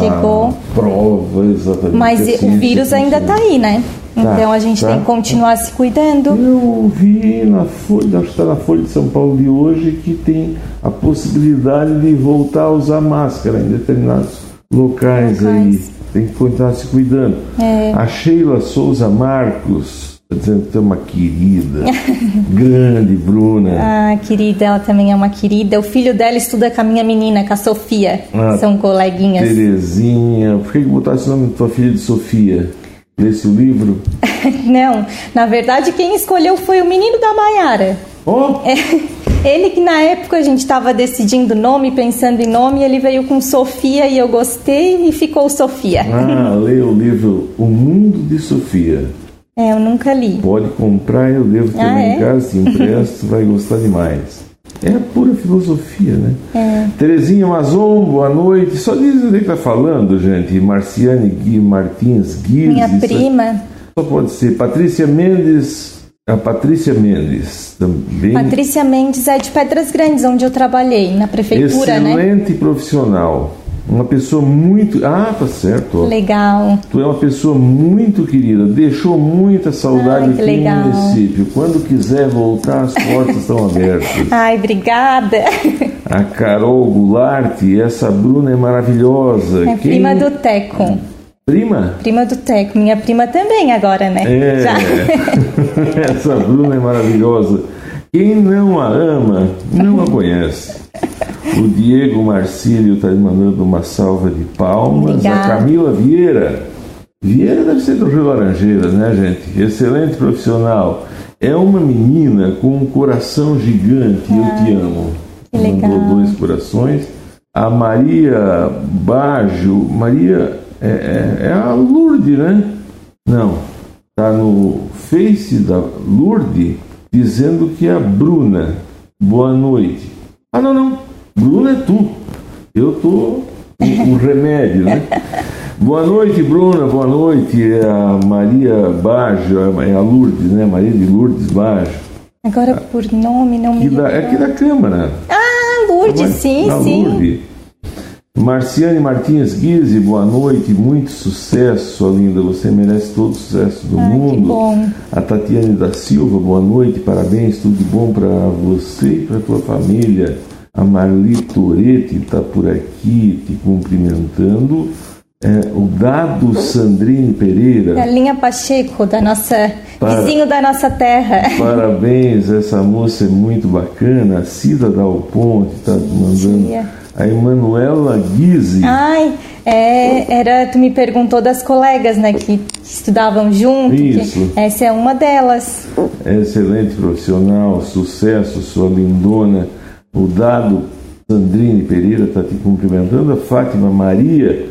[SPEAKER 2] Chegou.
[SPEAKER 1] a prova exatamente.
[SPEAKER 2] Mas
[SPEAKER 1] a
[SPEAKER 2] o vírus ainda tá
[SPEAKER 1] funciona.
[SPEAKER 2] aí, né? Então a gente
[SPEAKER 1] tá.
[SPEAKER 2] tem que continuar se cuidando.
[SPEAKER 1] Eu vi na Folha, acho que está na Folha de São Paulo de hoje, que tem a possibilidade de voltar a usar máscara em determinados locais, aí.
[SPEAKER 2] Locais.
[SPEAKER 1] Tem que continuar se cuidando.
[SPEAKER 2] É.
[SPEAKER 1] A Sheila Souza Marcos está dizendo que tu é uma querida, grande, Bruna.
[SPEAKER 2] Ah, querida, ela também é uma querida. O filho dela estuda com a minha menina, com a Sofia.
[SPEAKER 1] Ah,
[SPEAKER 2] São coleguinhas.
[SPEAKER 1] Terezinha, por que que botasse o nome da tua filha de Sofia? Lesse o livro?
[SPEAKER 2] Não, na verdade quem escolheu foi o menino da Maiara.
[SPEAKER 1] Oh,
[SPEAKER 2] É, ele que na época a gente estava decidindo nome, pensando em nome, ele veio com Sofia e eu gostei e ficou Sofia.
[SPEAKER 1] ah, leia o livro O Mundo de Sofia.
[SPEAKER 2] É, eu nunca li.
[SPEAKER 1] Pode comprar, eu devo ter
[SPEAKER 2] Ah,
[SPEAKER 1] lá em
[SPEAKER 2] é?
[SPEAKER 1] casa, te empresto, vai gostar demais. É pura filosofia, né?
[SPEAKER 2] É.
[SPEAKER 1] Terezinha Mazon, boa noite. Só diz onde é que tá falando, gente. Marciane Gui Martins Guiz.
[SPEAKER 2] Minha prima.
[SPEAKER 1] Só pode ser. Patrícia Mendes A Patrícia Mendes também.
[SPEAKER 2] Patrícia Mendes é de Pedras Grandes, onde eu trabalhei, na prefeitura,
[SPEAKER 1] né? Excelente né? profissional. Uma pessoa muito. Ah, tá certo.
[SPEAKER 2] Legal.
[SPEAKER 1] Tu é uma pessoa muito querida. Deixou muita saudade Ai, aqui legal. no município. Quando quiser voltar, as portas estão abertas.
[SPEAKER 2] Ai, obrigada.
[SPEAKER 1] A Carol Goulart, essa Bruna é maravilhosa.
[SPEAKER 2] É Quem... prima do Teco.
[SPEAKER 1] Prima?
[SPEAKER 2] Prima do Teco. Minha prima também agora, né?
[SPEAKER 1] É. Essa Bruna é maravilhosa. Quem não a ama, não a conhece. O Diego Marcílio está mandando uma salva de palmas. Obrigada. A Camila Vieira. Vieira deve ser do Rio Laranjeiras, né, gente? Excelente profissional. É uma menina com um coração gigante. Ah, eu te amo.
[SPEAKER 2] Que legal.
[SPEAKER 1] Mandou dois corações. A Maria Bajo. Maria é, é, é a Lourdes, né? Não. Está no Face da Lourdes dizendo que é a Bruna. Boa noite. Ah, não, não. Bruno é tu. Eu tô o, remédio, né? Boa noite, Bruna. Boa noite. É a Maria Bajo, é a Lourdes, né? Maria de Lourdes Bajo.
[SPEAKER 2] Agora por nome não me
[SPEAKER 1] da, É aqui da Câmara.
[SPEAKER 2] Ah, Lourdes, sim, sim. Lourdes.
[SPEAKER 1] Marciane Martins Guise, boa noite, muito sucesso, sua linda. Você merece todo o sucesso do
[SPEAKER 2] ah,
[SPEAKER 1] mundo. A Tatiane da Silva, boa noite, parabéns, tudo de bom para você e para tua família. A Marli Toretti está por aqui te cumprimentando. É, o Dado Sandrine Pereira.
[SPEAKER 2] A linha Pacheco, da nossa, para, vizinho da nossa terra.
[SPEAKER 1] Parabéns, essa moça é muito bacana. A Cida Dal Ponte está mandando. A Emanuela Guise.
[SPEAKER 2] Ai, é, era, tu me perguntou das colegas, né, que estudavam junto.
[SPEAKER 1] Isso.
[SPEAKER 2] essa é uma delas.
[SPEAKER 1] excelente profissional, sucesso, sua lindona. O Dado Sandrine Pereira está te cumprimentando. A Fátima Maria.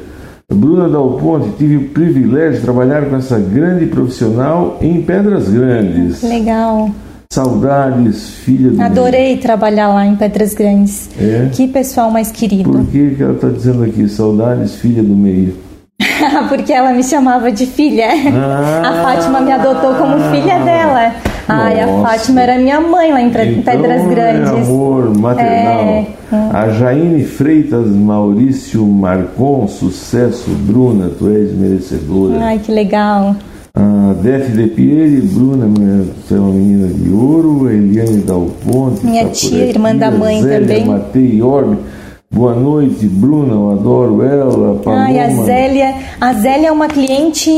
[SPEAKER 1] Bruna Dal Ponte, tive o privilégio de trabalhar com essa grande profissional em Pedras Grandes.
[SPEAKER 2] Legal.
[SPEAKER 1] Saudades, filha do.
[SPEAKER 2] Adorei trabalhar lá em Pedras Grandes. É? Que pessoal mais querido.
[SPEAKER 1] Por que, que ela está dizendo aqui? Saudades, filha do meio.
[SPEAKER 2] Porque ela me chamava de filha. Ah, a Fátima me adotou como filha dela. Ai, a Fátima era minha mãe lá em então, Pedras Grandes.
[SPEAKER 1] É amor maternal. É. A Jaine Freitas Maurício Marcon, sucesso, Bruna, tu és merecedora.
[SPEAKER 2] Ai, que legal.
[SPEAKER 1] A Def de Pieri, Bruna, você é uma menina de ouro. Eliane Dal Ponte.
[SPEAKER 2] Minha tá tia, irmã da mãe
[SPEAKER 1] Zélia,
[SPEAKER 2] também.
[SPEAKER 1] Matei Orbe. Boa noite, Bruna, eu adoro ela. Paloma.
[SPEAKER 2] Ai, a Zélia. A Zélia é uma cliente,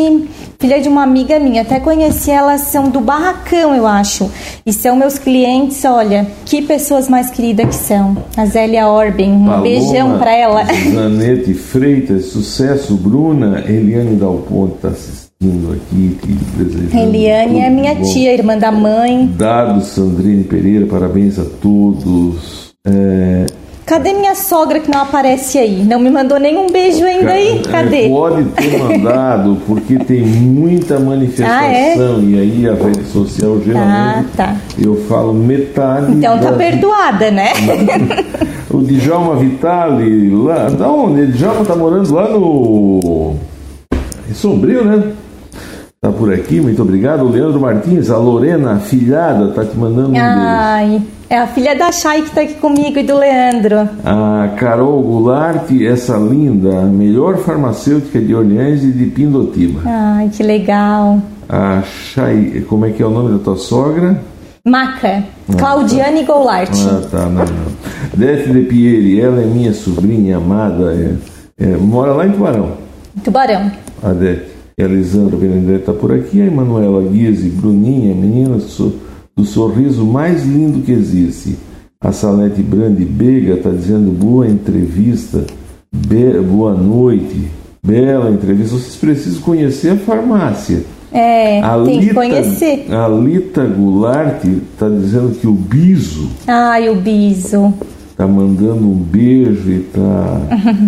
[SPEAKER 2] filha de uma amiga minha. Até conheci elas, são do Barracão, eu acho. E são meus clientes, olha, que pessoas mais queridas que são. A Zélia Orben, um Paloma, beijão pra ela.
[SPEAKER 1] Zanete Freitas, sucesso, Bruna. Eliane Dalponte está assistindo aqui, te desejando.
[SPEAKER 2] Eliane é minha bom. tia, irmã da mãe.
[SPEAKER 1] Dado Sandrine Pereira, parabéns a todos. É,
[SPEAKER 2] Cadê minha sogra que não aparece aí? Não me mandou nenhum beijo ainda aí? Cadê?
[SPEAKER 1] É, pode ter mandado, porque tem muita manifestação ah, é? e aí a rede social geralmente ah, tá. eu falo metade.
[SPEAKER 2] Então tá perdoada, né?
[SPEAKER 1] o Djalma Vitali, lá, da onde? O Djalma tá morando lá no. Sombrio, né? Tá por aqui, muito obrigado. O Leandro Martins, a Lorena, filhada, tá te mandando um
[SPEAKER 2] Ai. beijo. É a filha da Chay que está aqui comigo e do Leandro.
[SPEAKER 1] A Carol Goulart, essa linda, melhor farmacêutica de Orleans e de Pindotiba.
[SPEAKER 2] Ai, que legal.
[SPEAKER 1] A Chay, como é que é o nome da tua sogra?
[SPEAKER 2] Maca, ah, Claudiane tá. Goulart.
[SPEAKER 1] Ah, tá, não, não. Dete de Pieri, ela é minha sobrinha amada, é, é, mora lá em Tubarão.
[SPEAKER 2] Tubarão.
[SPEAKER 1] A Dete. E a Lisandra Benedetta está por aqui, a Emanuela Guise, Bruninha, meninas, sou do sorriso mais lindo que existe. A Salete Brandi Bega está dizendo boa entrevista, be boa noite, bela entrevista. Vocês precisam conhecer a farmácia.
[SPEAKER 2] É, a tem Lita, que conhecer.
[SPEAKER 1] A Lita Goulart está dizendo que o Biso.
[SPEAKER 2] Ai, o Biso.
[SPEAKER 1] Está mandando um beijo e está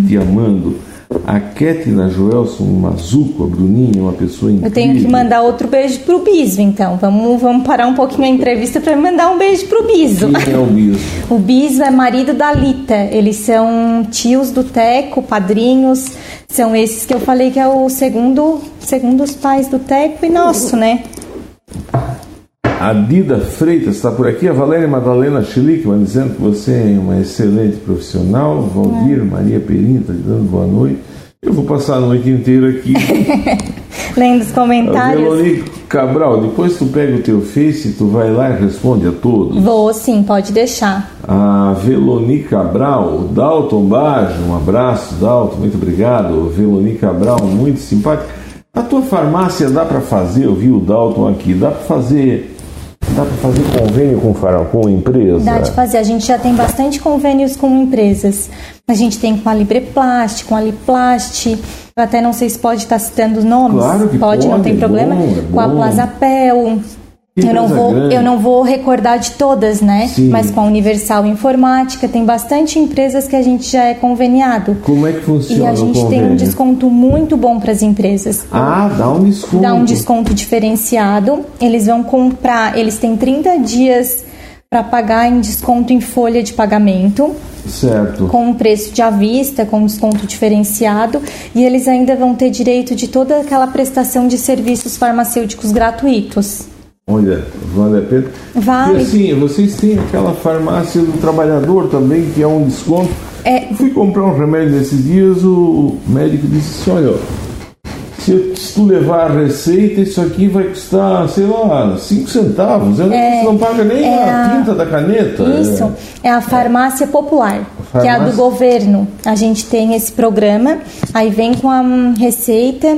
[SPEAKER 1] te amando. A Ketina Joelson Mazuco, a Bruninha, uma pessoa incrível.
[SPEAKER 2] Eu tenho que mandar outro beijo pro Biso, então. Vamos, vamos parar um pouquinho a entrevista para mandar um beijo pro Biso.
[SPEAKER 1] Quem é o Biso?
[SPEAKER 2] O Biso é marido da Lita. Eles são tios do Teco, padrinhos. São esses que eu falei que é o segundo, segundo os pais do Teco e nosso, né?
[SPEAKER 1] A Dida Freitas está por aqui, a Valéria Madalena Schlickman dizendo que você é uma excelente profissional, Valdir, é. Maria Perim está dando boa noite. Eu vou passar a noite inteira aqui.
[SPEAKER 2] Lendo os comentários.
[SPEAKER 1] Veronique Cabral, depois tu pega o teu Face, tu vai lá e responde a todos.
[SPEAKER 2] Vou sim, pode deixar.
[SPEAKER 1] A Veloni Cabral, Dalton Baggio, um abraço, Dalton, muito obrigado. Veloni Cabral, muito simpático. A tua farmácia dá para fazer, eu vi o Dalton aqui, dá para fazer Dá para fazer convênio com, com empresa?
[SPEAKER 2] Dá de fazer. A gente já tem bastante convênios com empresas. A gente tem com a Libreplast, com a Liplast. Eu até não sei se pode estar citando os nomes.
[SPEAKER 1] Claro que
[SPEAKER 2] pode,
[SPEAKER 1] pode
[SPEAKER 2] não tem
[SPEAKER 1] é
[SPEAKER 2] problema.
[SPEAKER 1] Bom, é
[SPEAKER 2] com a Plazapel. Eu não, vou, eu não vou recordar de todas, né?
[SPEAKER 1] Sim.
[SPEAKER 2] Mas com a Universal Informática tem bastante empresas que a gente já é conveniado.
[SPEAKER 1] Como é que funciona?
[SPEAKER 2] E a gente tem um desconto muito bom para as empresas.
[SPEAKER 1] Ah, dá um desconto.
[SPEAKER 2] Dá um desconto diferenciado. Eles vão comprar, eles têm 30 dias para pagar em desconto em folha de pagamento.
[SPEAKER 1] Certo.
[SPEAKER 2] Com um preço de avista, com um desconto diferenciado, e eles ainda vão ter direito de toda aquela prestação de serviços farmacêuticos gratuitos.
[SPEAKER 1] Olha, vale a pena.
[SPEAKER 2] Vale.
[SPEAKER 1] E assim, vocês têm aquela farmácia do trabalhador também, que é um desconto.
[SPEAKER 2] É.
[SPEAKER 1] fui comprar um remédio nesses dias, o médico disse assim, olha, se, se tu levar a receita, isso aqui vai custar, sei lá, 5 centavos. É, você não paga nem é a, a tinta da caneta.
[SPEAKER 2] Isso, é, é a farmácia popular, a farmácia... que é a do governo. A gente tem esse programa, aí vem com a receita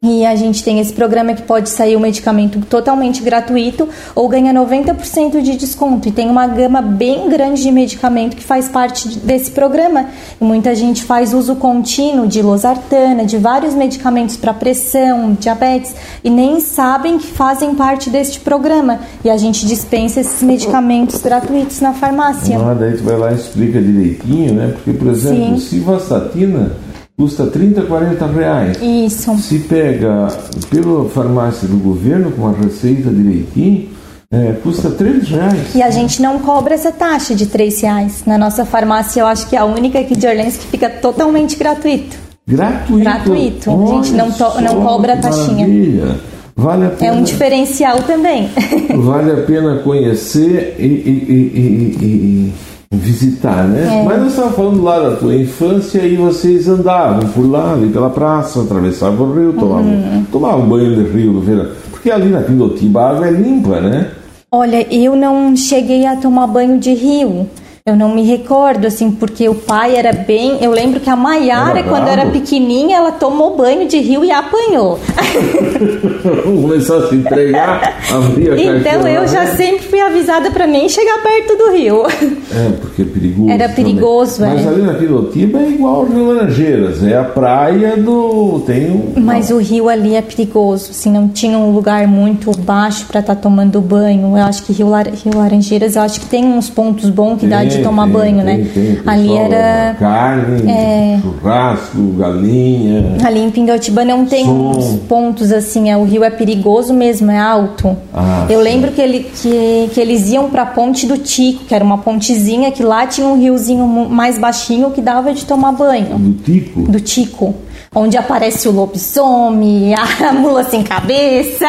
[SPEAKER 2] e a gente tem esse programa que pode sair o medicamento totalmente gratuito ou ganha 90% de desconto. E tem uma gama bem grande de medicamento que faz parte desse programa. E muita gente faz uso contínuo de losartana, de vários medicamentos para pressão, diabetes, e nem sabem que fazem parte deste programa. E a gente dispensa esses medicamentos gratuitos na farmácia.
[SPEAKER 1] Ah, daí tu vai lá e explica direitinho, né? Porque, por exemplo, Sim. civastatina custa 30, 40 reais.
[SPEAKER 2] Isso.
[SPEAKER 1] Se pega pela farmácia do governo com a receita direitinho, é, custa 3 reais.
[SPEAKER 2] E a gente não cobra essa taxa de 3 reais. Na nossa farmácia, eu acho que é a única aqui de Orleans que fica totalmente gratuito.
[SPEAKER 1] Gratuito?
[SPEAKER 2] Gratuito. Olha a gente não, to, não cobra a taxinha.
[SPEAKER 1] Maravilha. Vale a pena,
[SPEAKER 2] é um diferencial também.
[SPEAKER 1] vale a pena conhecer e, e, e, visitar, né? É. Mas nós estávamos falando lá da tua infância e vocês andavam por lá, ali pela praça, atravessavam o rio, tomavam, uhum. tomavam banho de rio no verão. Porque ali na Pindotiba a água é limpa, né?
[SPEAKER 2] Olha, eu não cheguei a tomar banho de rio. Eu não me recordo, assim, porque o pai era bem. Eu lembro que a Maiara, quando era pequenininha, ela tomou banho de rio e apanhou.
[SPEAKER 1] Começou a se entregar, abrir a
[SPEAKER 2] Então eu já sempre fui avisada para nem chegar perto do rio.
[SPEAKER 1] É, porque é perigoso.
[SPEAKER 2] Era perigoso,
[SPEAKER 1] é. Mas ali na Pilotiba é igual ao Rio Laranjeiras, é a praia do. Tem um.
[SPEAKER 2] Mas o rio ali é perigoso, assim, não tinha um lugar muito baixo para estar tá tomando banho. Eu acho que Rio, Lar... rio Laranjeiras, eu acho que tem uns pontos bons que dá de tomar
[SPEAKER 1] tem,
[SPEAKER 2] banho,
[SPEAKER 1] tem,
[SPEAKER 2] né?
[SPEAKER 1] Tem,
[SPEAKER 2] ali era
[SPEAKER 1] carne, é... churrasco, galinha.
[SPEAKER 2] Ali em Pindotiba não tem som. uns pontos assim, é, o rio é perigoso mesmo, é alto.
[SPEAKER 1] Ah,
[SPEAKER 2] Eu sim. lembro que, ele, que, que eles iam para a ponte do Tico, que era uma pontezinha que lá tinha um riozinho mais baixinho que dava de tomar banho.
[SPEAKER 1] Do Tico?
[SPEAKER 2] Do Tico onde aparece o lobisomem, a mula sem cabeça.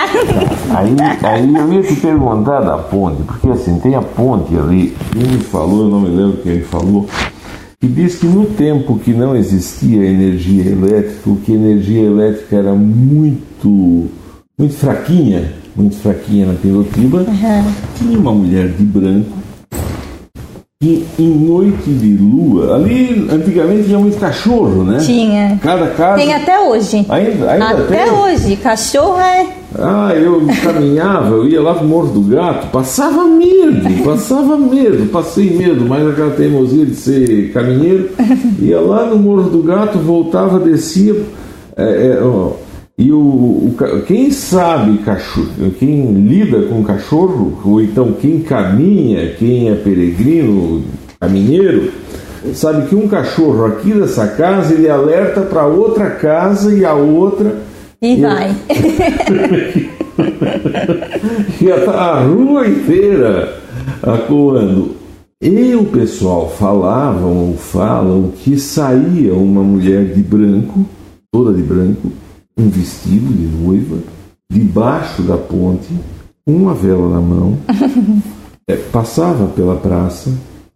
[SPEAKER 1] Aí, aí eu ia te perguntar da ponte, porque assim, tem a ponte ali, quem me falou, eu não me lembro quem ele falou, que diz que no tempo que não existia energia elétrica, que a energia elétrica era muito, muito fraquinha, muito fraquinha na Pilotiba, uhum. tinha uma mulher de branco que em noite de lua, ali antigamente tinha muito cachorro, né?
[SPEAKER 2] Tinha.
[SPEAKER 1] Cada casa.
[SPEAKER 2] Tem até hoje.
[SPEAKER 1] Ainda, ainda
[SPEAKER 2] até
[SPEAKER 1] tem?
[SPEAKER 2] hoje. Cachorro é.
[SPEAKER 1] Ah, eu caminhava, eu ia lá pro Morro do Gato, passava medo, passava medo, passei medo, mas aquela teimosia de ser caminheiro, ia lá no Morro do Gato, voltava, descia. É, é, ó, e o, o, quem sabe cachorro, quem lida com cachorro, ou então quem caminha, quem é peregrino, caminheiro, sabe que um cachorro aqui dessa casa ele alerta para outra casa e a outra.
[SPEAKER 2] E, e vai.
[SPEAKER 1] Já tá a rua inteira acuando. E o pessoal falavam ou falam que saía uma mulher de branco, toda de branco, um vestido de noiva, debaixo da ponte, com uma vela na mão, é, passava pela praça,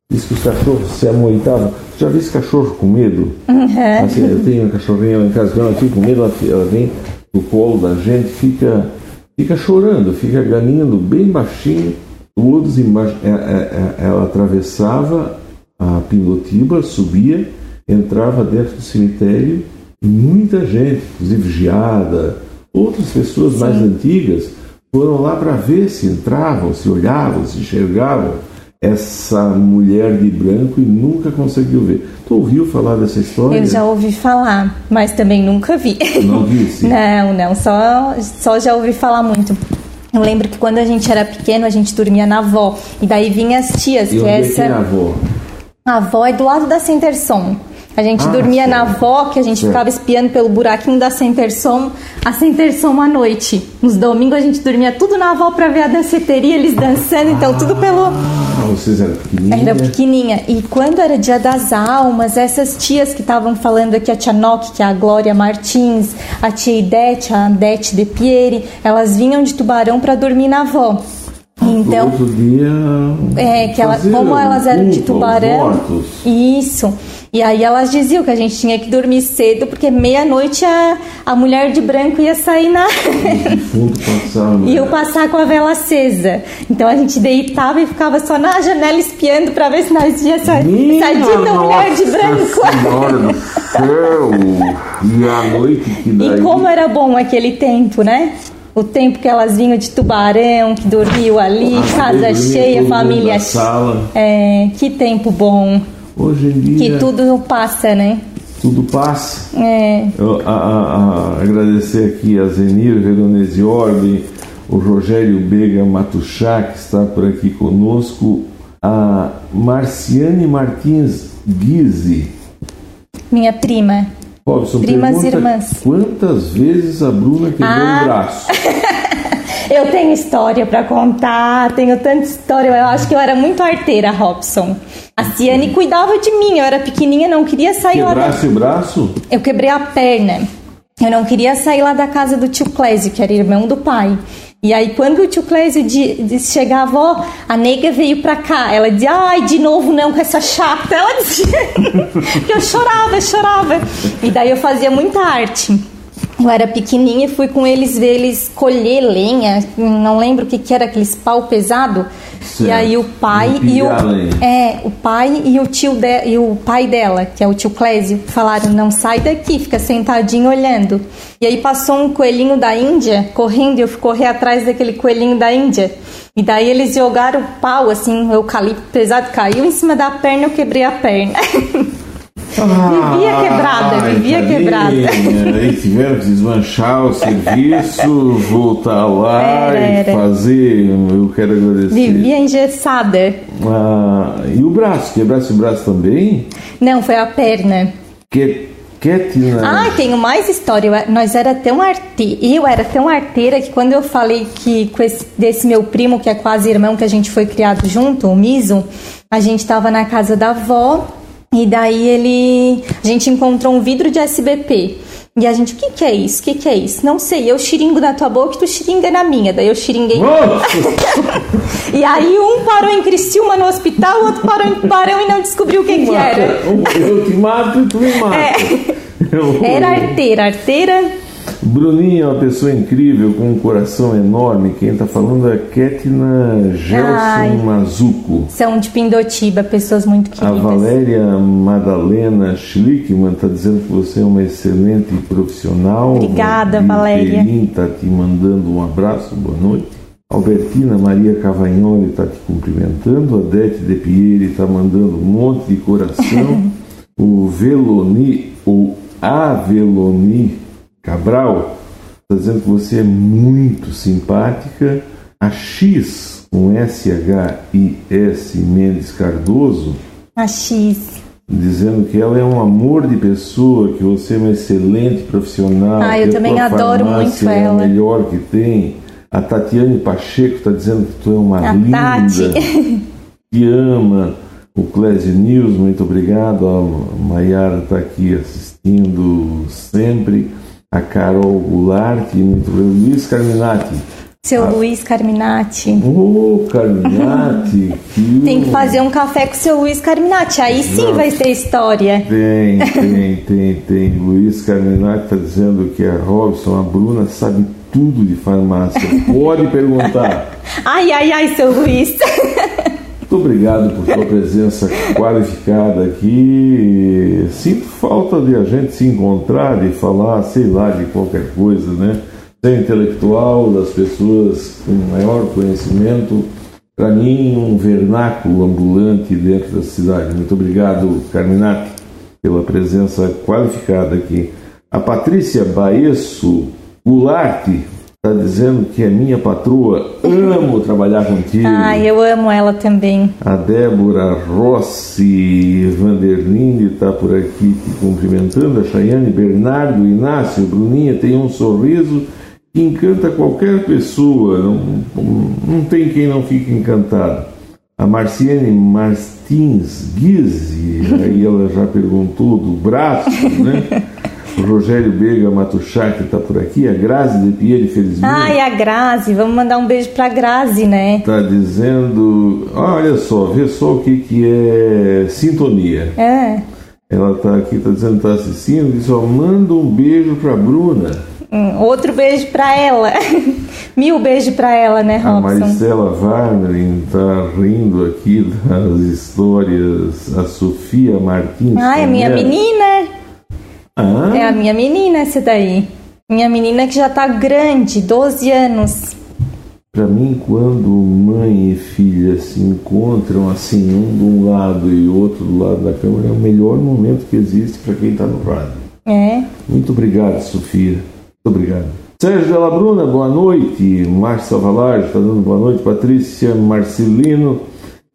[SPEAKER 1] disse que os cachorros se amoitavam. Já vi esse cachorro com medo?
[SPEAKER 2] Uhum.
[SPEAKER 1] Assim, eu tenho uma cachorrinha lá em casa, ela fica com medo, ela, ela vem no colo da gente, fica, fica chorando, fica ganindo bem baixinho, todos embaixo. Ela, é, é, é, ela atravessava a Pindotiba, subia, entrava dentro do cemitério muita gente, inclusive Giada, outras pessoas Sim. mais antigas, foram lá para ver se entravam, se olhavam, se enxergavam essa mulher de branco e nunca conseguiu ver. Tu ouviu falar dessa história?
[SPEAKER 2] Eu já ouvi falar, mas também nunca vi.
[SPEAKER 1] Não disse?
[SPEAKER 2] não, não, só, só já ouvi falar muito. Eu lembro que quando a gente era pequeno, a gente dormia na avó. E daí vinha as tias,
[SPEAKER 1] e
[SPEAKER 2] que essa.
[SPEAKER 1] É, é a avó?
[SPEAKER 2] A avó é do lado da Centerson. A gente ah, dormia na avó, que a gente ficava espiando pelo buraquinho da Centerson, a Centerson à noite. Nos domingos a gente dormia tudo na avó para ver a danceteria, eles dançando, então tudo pelo.
[SPEAKER 1] Ah, vocês eram pequenininha?
[SPEAKER 2] Era pequenininha. E quando era dia das almas, essas tias que estavam falando aqui, a tia Nock, que é a Glória Martins, a tia Idete, a Adete de Pieri, elas vinham de tubarão para dormir na avó.
[SPEAKER 1] Então, outro dia
[SPEAKER 2] é que ela, como elas eram de tubarão, isso. E aí elas diziam que a gente tinha que dormir cedo, porque meia-noite a, a mulher de branco ia sair na.
[SPEAKER 1] e
[SPEAKER 2] eu passar com a vela acesa. Então a gente deitava e ficava só na janela espiando para ver se nós ia sair da mulher de branco.
[SPEAKER 1] Senhora do céu! E a noite que daí...
[SPEAKER 2] E como era bom aquele tempo, né? o tempo que elas vinham de tubarão, que dormiam ali, ah, casa cheia, família.
[SPEAKER 1] Sala.
[SPEAKER 2] É, que tempo bom.
[SPEAKER 1] Hoje em dia.
[SPEAKER 2] Que tudo passa, né?
[SPEAKER 1] Tudo passa.
[SPEAKER 2] É.
[SPEAKER 1] Eu, a, a, a, agradecer aqui a Zenir Veronese Orbe, o Rogério Bega Matuchá, que está por aqui conosco, a Marciane Martins Guise.
[SPEAKER 2] Minha prima.
[SPEAKER 1] Robson,
[SPEAKER 2] Primas irmãs.
[SPEAKER 1] Quantas vezes a Bruna quebrou ah. o braço?
[SPEAKER 2] eu tenho história para contar, tenho tanta história. Eu acho que eu era muito arteira, Robson. A Ciane cuidava de mim, eu era pequenininha, não queria sair
[SPEAKER 1] Quebrasse
[SPEAKER 2] lá.
[SPEAKER 1] Quebrasse o braço?
[SPEAKER 2] Eu quebrei a perna. Eu não queria sair lá da casa do tio Clésio, que era irmão do pai. E aí, quando o tio Clésio disse chegava, ó, a nega veio pra cá. Ela dizia, ai, de novo não, com essa chata. Ela dizia que eu chorava, chorava. E daí eu fazia muita arte. Eu era pequenininha e fui com eles ver eles colher lenha, não lembro o que, que era, aqueles pau pesado. Certo. E aí o pai e o é, o pai e o tio de, e o pai dela, que é o tio Clésio, falaram: "Não sai daqui, fica sentadinho olhando". E aí passou um coelhinho da Índia correndo e eu fui correr atrás daquele coelhinho da Índia. E daí eles jogaram o pau assim, o eucalipto pesado caiu em cima da perna, eu quebrei a perna. vivia quebrada, vivia
[SPEAKER 1] ah,
[SPEAKER 2] quebrada.
[SPEAKER 1] Aí tiveram que desmanchar o serviço, voltar lá era, era. e fazer. Eu quero agradecer.
[SPEAKER 2] Vivia engessada.
[SPEAKER 1] Ah, e o braço? Quebrasse o braço também?
[SPEAKER 2] Não, foi a perna.
[SPEAKER 1] Que Ketina.
[SPEAKER 2] Ah, tenho mais história. Nós era tão arte... Eu era tão arteira que quando eu falei que esse, desse meu primo, que é quase irmão, que a gente foi criado junto, o Miso, a gente estava na casa da avó e daí ele. A gente encontrou um vidro de SBP. E a gente, o que, que é isso? O que, que é isso? Não sei, eu xiringo na tua boca e tu xiringa na minha. Daí eu xiringuei. e aí um parou em Criciúma no hospital, o outro parou em Tubarão e não descobriu o que, que era.
[SPEAKER 1] Eu te mato e tu me mata.
[SPEAKER 2] É. Era arteira, arteira
[SPEAKER 1] Bruninho é uma pessoa incrível, com um coração enorme. Quem está falando é Ketina Gelson Mazuco.
[SPEAKER 2] São de Pindotiba, pessoas muito queridas.
[SPEAKER 1] A Valéria Madalena Schlickman está dizendo que você é uma excelente profissional.
[SPEAKER 2] Obrigada,
[SPEAKER 1] o
[SPEAKER 2] Valéria.
[SPEAKER 1] está te mandando um abraço, boa noite. Albertina Maria Cavagnoli está te cumprimentando. A Dete De Pieri está mandando um monte de coração. o Veloni, ou Aveloni Cabral está dizendo que você é muito simpática. A X, com S-H-I-S Mendes Cardoso.
[SPEAKER 2] A X.
[SPEAKER 1] Dizendo que ela é um amor de pessoa, que você é uma excelente profissional.
[SPEAKER 2] Ah, eu também adoro muito
[SPEAKER 1] é
[SPEAKER 2] ela.
[SPEAKER 1] É a melhor que tem. A Tatiane Pacheco está dizendo que tu é uma a linda. Tati. Que ama o Clésio News, muito obrigado. A Maiara está aqui assistindo sempre a Carol Goulart, muito bem, Luiz Carminati.
[SPEAKER 2] Seu ah. Luiz Carminati.
[SPEAKER 1] Ô, oh, Carminati!
[SPEAKER 2] Que... Tem que fazer um café com o seu Luiz Carminati. Aí sim Não. vai ter história.
[SPEAKER 1] Tem, tem, tem, tem. Luiz Carminati está dizendo que a Robson, a Bruna, sabe tudo de farmácia. Pode perguntar.
[SPEAKER 2] ai, ai, ai, seu Luiz.
[SPEAKER 1] Muito obrigado por sua presença qualificada aqui. Sinto falta de a gente se encontrar e falar, sei lá, de qualquer coisa, né? Ser intelectual, das pessoas com maior conhecimento. Para mim, um vernáculo ambulante dentro da cidade. Muito obrigado, Carminati, pela presença qualificada aqui. A Patrícia Baesso Goulart está dizendo que é minha patroa, amo trabalhar contigo.
[SPEAKER 2] Ah, eu amo ela também.
[SPEAKER 1] A Débora Rossi Vanderlinde está por aqui te cumprimentando. A Chayane Bernardo Inácio Bruninha tem um sorriso que encanta qualquer pessoa. Não, não tem quem não fique encantado. A Marciane Martins Guise, aí ela já perguntou do braço, né? O Rogério Bega Matuchak está por aqui, a Grazi de Pieri Felizmente.
[SPEAKER 2] Ai, a Grazi, vamos mandar um beijo para a Grazi, né?
[SPEAKER 1] Está dizendo, olha só, vê só o que, que é sintonia.
[SPEAKER 2] É.
[SPEAKER 1] Ela está aqui, está dizendo que está assistindo, diz, ó, manda um beijo para Bruna.
[SPEAKER 2] Hum, outro beijo para ela. Mil beijos para ela, né, Robson?
[SPEAKER 1] A Maricela Wagner está rindo aqui das histórias. A Sofia Martins.
[SPEAKER 2] Ai, a minha menina. Ah. É a minha menina essa daí. Minha menina que já tá grande, 12 anos.
[SPEAKER 1] Para mim, quando mãe e filha se encontram assim, um de um lado e outro do lado da câmera, é o melhor momento que existe para quem está no rádio.
[SPEAKER 2] É.
[SPEAKER 1] Muito obrigado, Sofia. Muito obrigado. Sérgio Della Bruna, boa noite. Márcia Salvalage está dando boa noite. Patrícia Marcelino.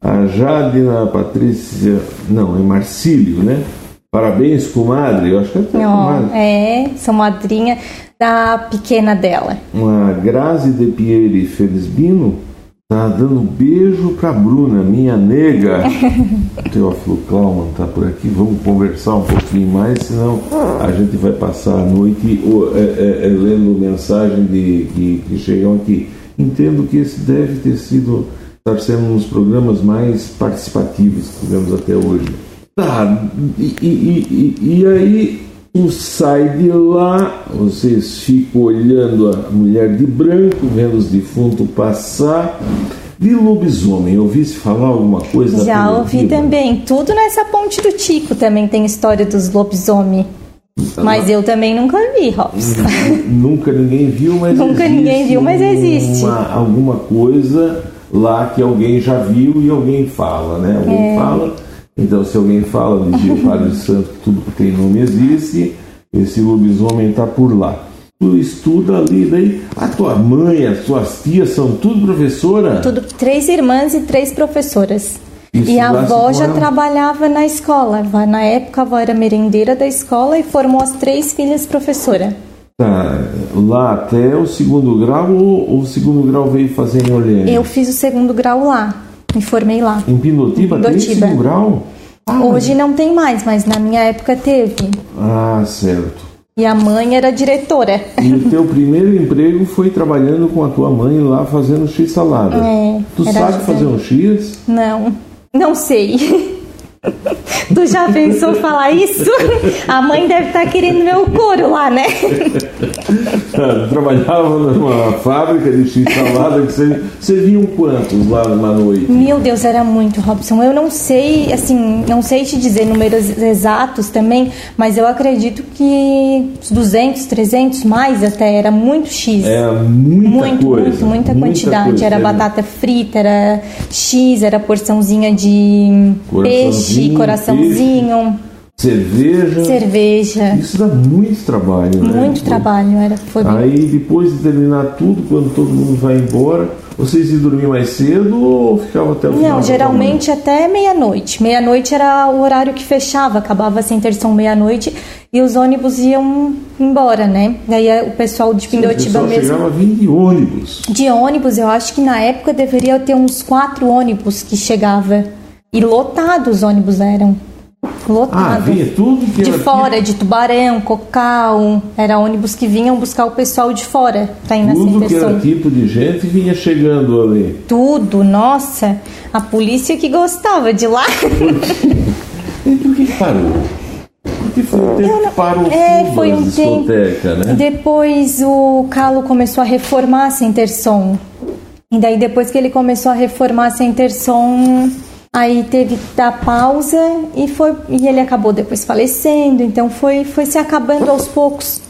[SPEAKER 1] A Jadina Patrícia. Não, é Marcílio, né? Parabéns, comadre. Eu acho que é oh, comadre.
[SPEAKER 2] É, sou madrinha da pequena dela.
[SPEAKER 1] Uma Grazi de Pieri Felizbino tá dando beijo pra Bruna, minha nega. o Teófilo Klauman tá por aqui. Vamos conversar um pouquinho mais, senão a gente vai passar a noite é, é, é, lendo mensagem de, de, que chegam aqui. Entendo que esse deve ter sido, estar sendo um dos programas mais participativos que tivemos até hoje. Tá, e, e, e, e aí tu sai de lá, vocês ficam olhando a mulher de branco, vendo os defuntos passar. De lobisomem, ouvi-se falar alguma coisa?
[SPEAKER 2] Já ouvi também. Tudo nessa ponte do Tico também tem história dos lobisomem. Tá mas eu também nunca vi, Robson.
[SPEAKER 1] Nunca ninguém viu, mas
[SPEAKER 2] Nunca ninguém viu, mas existe.
[SPEAKER 1] Uma, alguma coisa lá que alguém já viu e alguém fala, né? Alguém é. fala então, se alguém fala de dia Padre Santo, que tudo que tem nome existe, esse lobisomem está por lá. Tu estuda ali, daí a tua mãe, as tuas tias são tudo professora?
[SPEAKER 2] Tudo, três irmãs e três professoras. Isso e a avó já trabalhava na escola. Na época, a avó era merendeira da escola e formou as três filhas professora.
[SPEAKER 1] Tá, lá até o segundo grau ou o segundo grau veio fazer em?
[SPEAKER 2] Eu fiz o segundo grau lá. Me formei lá.
[SPEAKER 1] Em Pindotiba, tem segundo grau?
[SPEAKER 2] Ah, Hoje não tem mais, mas na minha época teve.
[SPEAKER 1] Ah, certo.
[SPEAKER 2] E a mãe era diretora.
[SPEAKER 1] E o teu primeiro emprego foi trabalhando com a tua mãe lá fazendo X salada.
[SPEAKER 2] É.
[SPEAKER 1] Tu sabe fazer um X?
[SPEAKER 2] Não, não sei. Tu já pensou falar isso? A mãe deve estar tá querendo ver o couro lá, né?
[SPEAKER 1] Trabalhava numa fábrica de x-salada que você, você viu quantos lá numa noite?
[SPEAKER 2] Meu Deus, era muito, Robson. Eu não sei, assim, não sei te dizer números exatos também, mas eu acredito que 200, 300 mais até, era muito X.
[SPEAKER 1] Era muita
[SPEAKER 2] muito,
[SPEAKER 1] coisa.
[SPEAKER 2] Muito, muita, muita quantidade. Coisa, era batata frita, era X, era porçãozinha de peixe, coraçãozinho.
[SPEAKER 1] Cerveja.
[SPEAKER 2] Cerveja.
[SPEAKER 1] Isso dá muito trabalho,
[SPEAKER 2] né? Muito trabalho, era. Foi
[SPEAKER 1] Aí depois de terminar tudo, quando todo mundo vai embora, vocês iam dormir mais cedo ou ficavam até o final?
[SPEAKER 2] Não, geralmente até meia-noite. Meia-noite era o horário que fechava, acabava sem interdição meia-noite e os ônibus iam embora, né? Daí o pessoal de Pindotiba mesmo.
[SPEAKER 1] chegava a vir de ônibus.
[SPEAKER 2] De ônibus, eu acho que na época deveria ter uns quatro ônibus que chegava. E lotados os ônibus eram.
[SPEAKER 1] Ah, vinha tudo que
[SPEAKER 2] de fora,
[SPEAKER 1] tipo-
[SPEAKER 2] de Tubarão, Cocal, era ônibus que vinham buscar o pessoal de fora para ir na
[SPEAKER 1] Tudo que era tipo de gente vinha chegando ali.
[SPEAKER 2] Tudo, nossa, a polícia que gostava de lá.
[SPEAKER 1] E por que parou? Porque foi um tempo que parou
[SPEAKER 2] É,
[SPEAKER 1] tudo
[SPEAKER 2] foi um tempo.
[SPEAKER 1] discotecas, né?
[SPEAKER 2] Depois o Calo começou a reformar a Centerson. E daí depois que ele começou a reformar a Centerson, aí teve que dar pausa e foi e ele acabou depois falecendo, então foi foi se acabando aos poucos.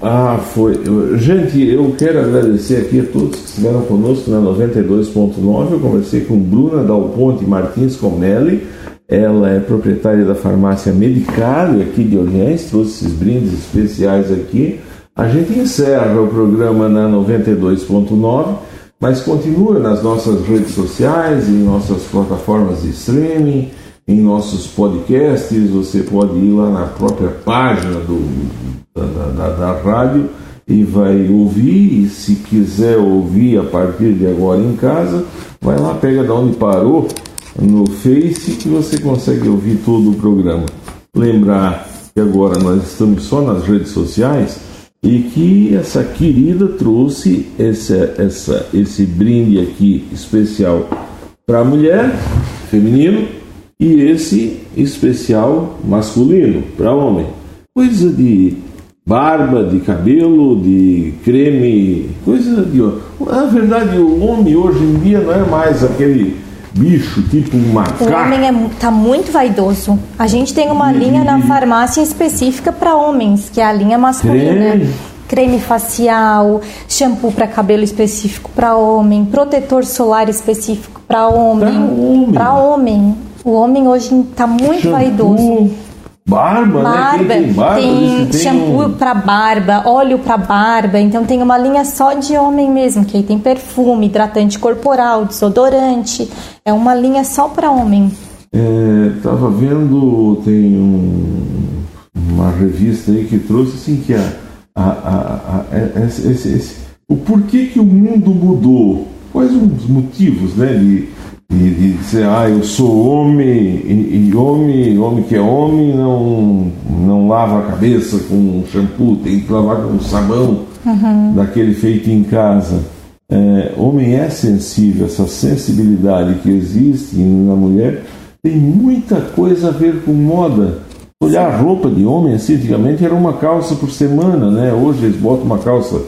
[SPEAKER 1] Ah, foi. Gente, eu quero agradecer aqui a todos que estiveram conosco na 92.9. Eu conversei com Bruna Dal Ponte Martins Comelli. Ela é proprietária da farmácia Medicale aqui de Orleans, trouxe esses brindes especiais aqui. A gente encerra o programa na 92.9, mas continua nas nossas redes sociais, em nossas plataformas de streaming, em nossos podcasts. Você pode ir lá na própria página do, da, da, da- rádio e vai ouvir. E se quiser ouvir a partir de agora em casa, vai lá, pega da onde parou no Face que você consegue ouvir todo o programa. Lembrar que agora nós estamos só nas redes sociais e que essa querida trouxe essa, essa, esse brinde aqui especial para a mulher, feminino, e esse especial masculino, para homem. Coisa de barba, de cabelo, de creme, coisa de. Na verdade, o homem hoje em dia não é mais aquele bicho tipo um
[SPEAKER 2] O
[SPEAKER 1] macaco.
[SPEAKER 2] homem é, mu- tá muito vaidoso. A gente tem uma linha na farmácia específica para homens, que é a linha masculina.
[SPEAKER 1] Creme.
[SPEAKER 2] Creme facial, shampoo para cabelo específico para homem, protetor solar específico para homem.
[SPEAKER 1] Pra homem.
[SPEAKER 2] Pra homem. O homem hoje tá muito
[SPEAKER 1] Shampoo,
[SPEAKER 2] vaidoso.
[SPEAKER 1] Barba,
[SPEAKER 2] Barba,
[SPEAKER 1] né? Tem barba,
[SPEAKER 2] tem
[SPEAKER 1] tem
[SPEAKER 2] shampoo
[SPEAKER 1] um-
[SPEAKER 2] pra barba, óleo pra barba, então tem uma linha só de homem mesmo, que aí tem perfume, hidratante corporal, desodorante, é uma linha só pra homem.
[SPEAKER 1] É, tava vendo, tem um- uma revista aí que trouxe assim que a, a, a- a- é- esse, esse- esse- o porquê que o mundo mudou, quais os motivos, né, de, de dizer, ah, eu sou homem e, e homem, homem que é homem não não lava a cabeça com shampoo, tem que lavar com sabão daquele feito em casa. É, homem é sensível, essa sensibilidade que existe na mulher tem muita coisa a ver com moda. Olhar a roupa de homem, assim, antigamente era uma calça por semana, né? Hoje eles botam uma calça.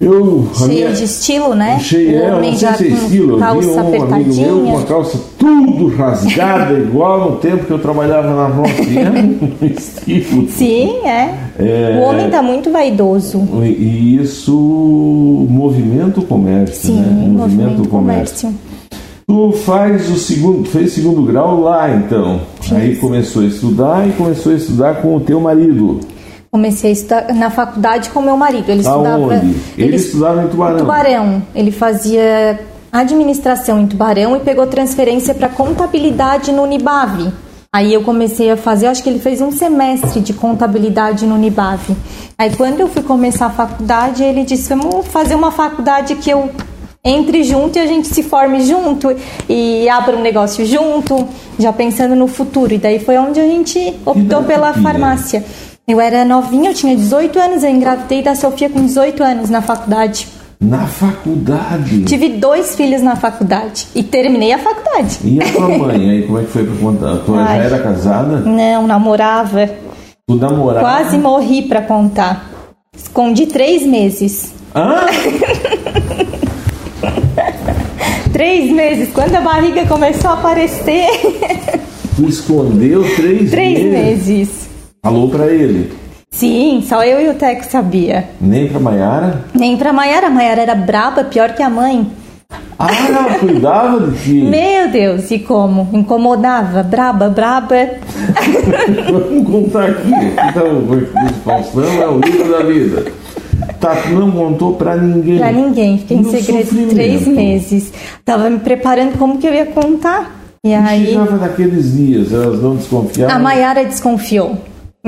[SPEAKER 1] Eu, a
[SPEAKER 2] Cheia
[SPEAKER 1] minha-
[SPEAKER 2] de estilo, né?
[SPEAKER 1] Cheia,
[SPEAKER 2] o
[SPEAKER 1] é,
[SPEAKER 2] homem
[SPEAKER 1] não sei
[SPEAKER 2] já
[SPEAKER 1] se é estilo. Eu vi
[SPEAKER 2] calça
[SPEAKER 1] um amigo meu com uma calça tudo rasgada, igual no tempo que eu trabalhava na estilo.
[SPEAKER 2] Sim, é.
[SPEAKER 1] É.
[SPEAKER 2] O homem tá muito vaidoso.
[SPEAKER 1] E isso movimenta o comércio,
[SPEAKER 2] Sim,
[SPEAKER 1] né?
[SPEAKER 2] movimento do comércio.
[SPEAKER 1] Tu faz o segundo, fez segundo grau lá então. Aí começou a estudar e começou a estudar com o teu marido.
[SPEAKER 2] Comecei a estudar na faculdade com meu marido. Ele estudava.
[SPEAKER 1] Aonde? Ele, estudava em Tubarão.
[SPEAKER 2] Tubarão. Ele fazia administração em Tubarão e pegou transferência para contabilidade no Unibave. Aí eu comecei a fazer, acho que ele fez um semestre de contabilidade no Unibave. Aí quando eu fui começar a faculdade, ele disse: "Vamos fazer uma faculdade que eu entre junto e a gente se forme junto e abra um negócio junto, já pensando no futuro". E daí foi onde a gente optou pela farmácia. Eu era novinha, eu tinha 18 anos, eu engravidei da Sofia com 18 anos na faculdade.
[SPEAKER 1] Na faculdade.
[SPEAKER 2] Tive dois filhos na faculdade e terminei a faculdade.
[SPEAKER 1] E a tua mãe aí, como é que foi pra contar? Tu já
[SPEAKER 2] Ai.
[SPEAKER 1] era casada?
[SPEAKER 2] Não, namorava.
[SPEAKER 1] Tu namorava?
[SPEAKER 2] Quase morri pra contar. Escondi três meses.
[SPEAKER 1] Hã?
[SPEAKER 2] Três meses. Quando a barriga começou a aparecer.
[SPEAKER 1] Tu escondeu três,
[SPEAKER 2] três
[SPEAKER 1] meses.
[SPEAKER 2] meses.
[SPEAKER 1] Falou pra ele.
[SPEAKER 2] Sim, só eu e o Teco sabia.
[SPEAKER 1] Nem pra Maiara?
[SPEAKER 2] Nem pra Maiara. A Maiara era braba, pior que a mãe.
[SPEAKER 1] Ah, ela cuidava de ti.
[SPEAKER 2] Meu Deus, e como? Incomodava. Braba, braba.
[SPEAKER 1] Vamos contar aqui. Então, o Faustão é o livro da vida. Tá, não contou pra ninguém.
[SPEAKER 2] Pra ninguém. Fiquei em
[SPEAKER 1] No
[SPEAKER 2] segredo
[SPEAKER 1] sofrimento.
[SPEAKER 2] três meses. Tava me preparando como que eu ia contar. E
[SPEAKER 1] E
[SPEAKER 2] aí.
[SPEAKER 1] chegava naqueles dias, elas não desconfiavam.
[SPEAKER 2] A Maiara desconfiou.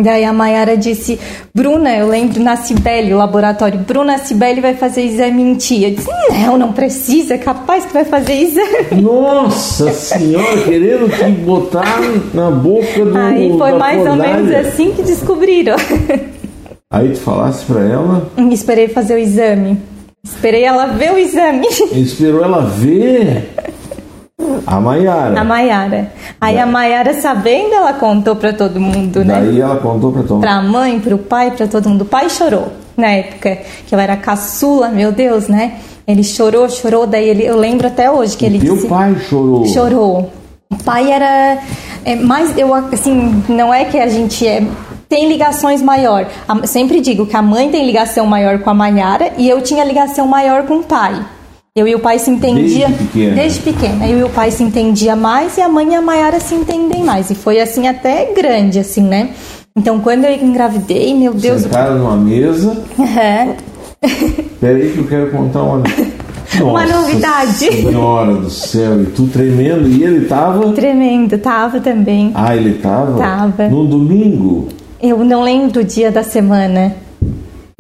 [SPEAKER 2] Daí a Mayara disse, Bruna, eu lembro na Cibele, o laboratório, Bruna Cibele vai fazer exame em ti. Eu disse, não, não precisa, é capaz que vai fazer exame.
[SPEAKER 1] Nossa senhora, querendo te botar na boca do
[SPEAKER 2] Aí foi mais ou menos assim que descobriram.
[SPEAKER 1] Aí tu falasse pra ela?
[SPEAKER 2] Esperei fazer o exame. Esperei ela ver o exame.
[SPEAKER 1] Esperou ela ver? A Maiara.
[SPEAKER 2] A Maiara. Aí a Maiara, sabendo, ela contou para todo mundo, né?
[SPEAKER 1] Daí ela contou para todo mundo.
[SPEAKER 2] Pra mãe, pro pai, para todo mundo. O pai chorou na época, que eu era caçula, meu Deus, né? Ele chorou, chorou, daí ele, eu lembro até hoje que ele
[SPEAKER 1] teu
[SPEAKER 2] disse.
[SPEAKER 1] pai chorou.
[SPEAKER 2] Chorou. O pai era é, mais, eu assim, não é que a gente é tem ligações maior. Sempre digo que a mãe tem ligação maior com a Maiara e eu tinha ligação maior com o pai. Eu e o pai se entendia
[SPEAKER 1] Desde pequena.
[SPEAKER 2] desde pequena. Eu e o pai se entendia mais e a mãe e a Maiara se entendem mais. E foi assim até grande, assim, né? Então quando eu engravidei, meu Deus.
[SPEAKER 1] Sentaram numa mesa.
[SPEAKER 2] É.
[SPEAKER 1] Peraí que eu quero contar uma.
[SPEAKER 2] Uma
[SPEAKER 1] Nossa
[SPEAKER 2] novidade.
[SPEAKER 1] Senhora do céu, e tu tremendo, e ele tava.
[SPEAKER 2] Tremendo, tava também.
[SPEAKER 1] Ah, ele tava?
[SPEAKER 2] Tava.
[SPEAKER 1] No domingo.
[SPEAKER 2] Eu não lembro o dia da semana.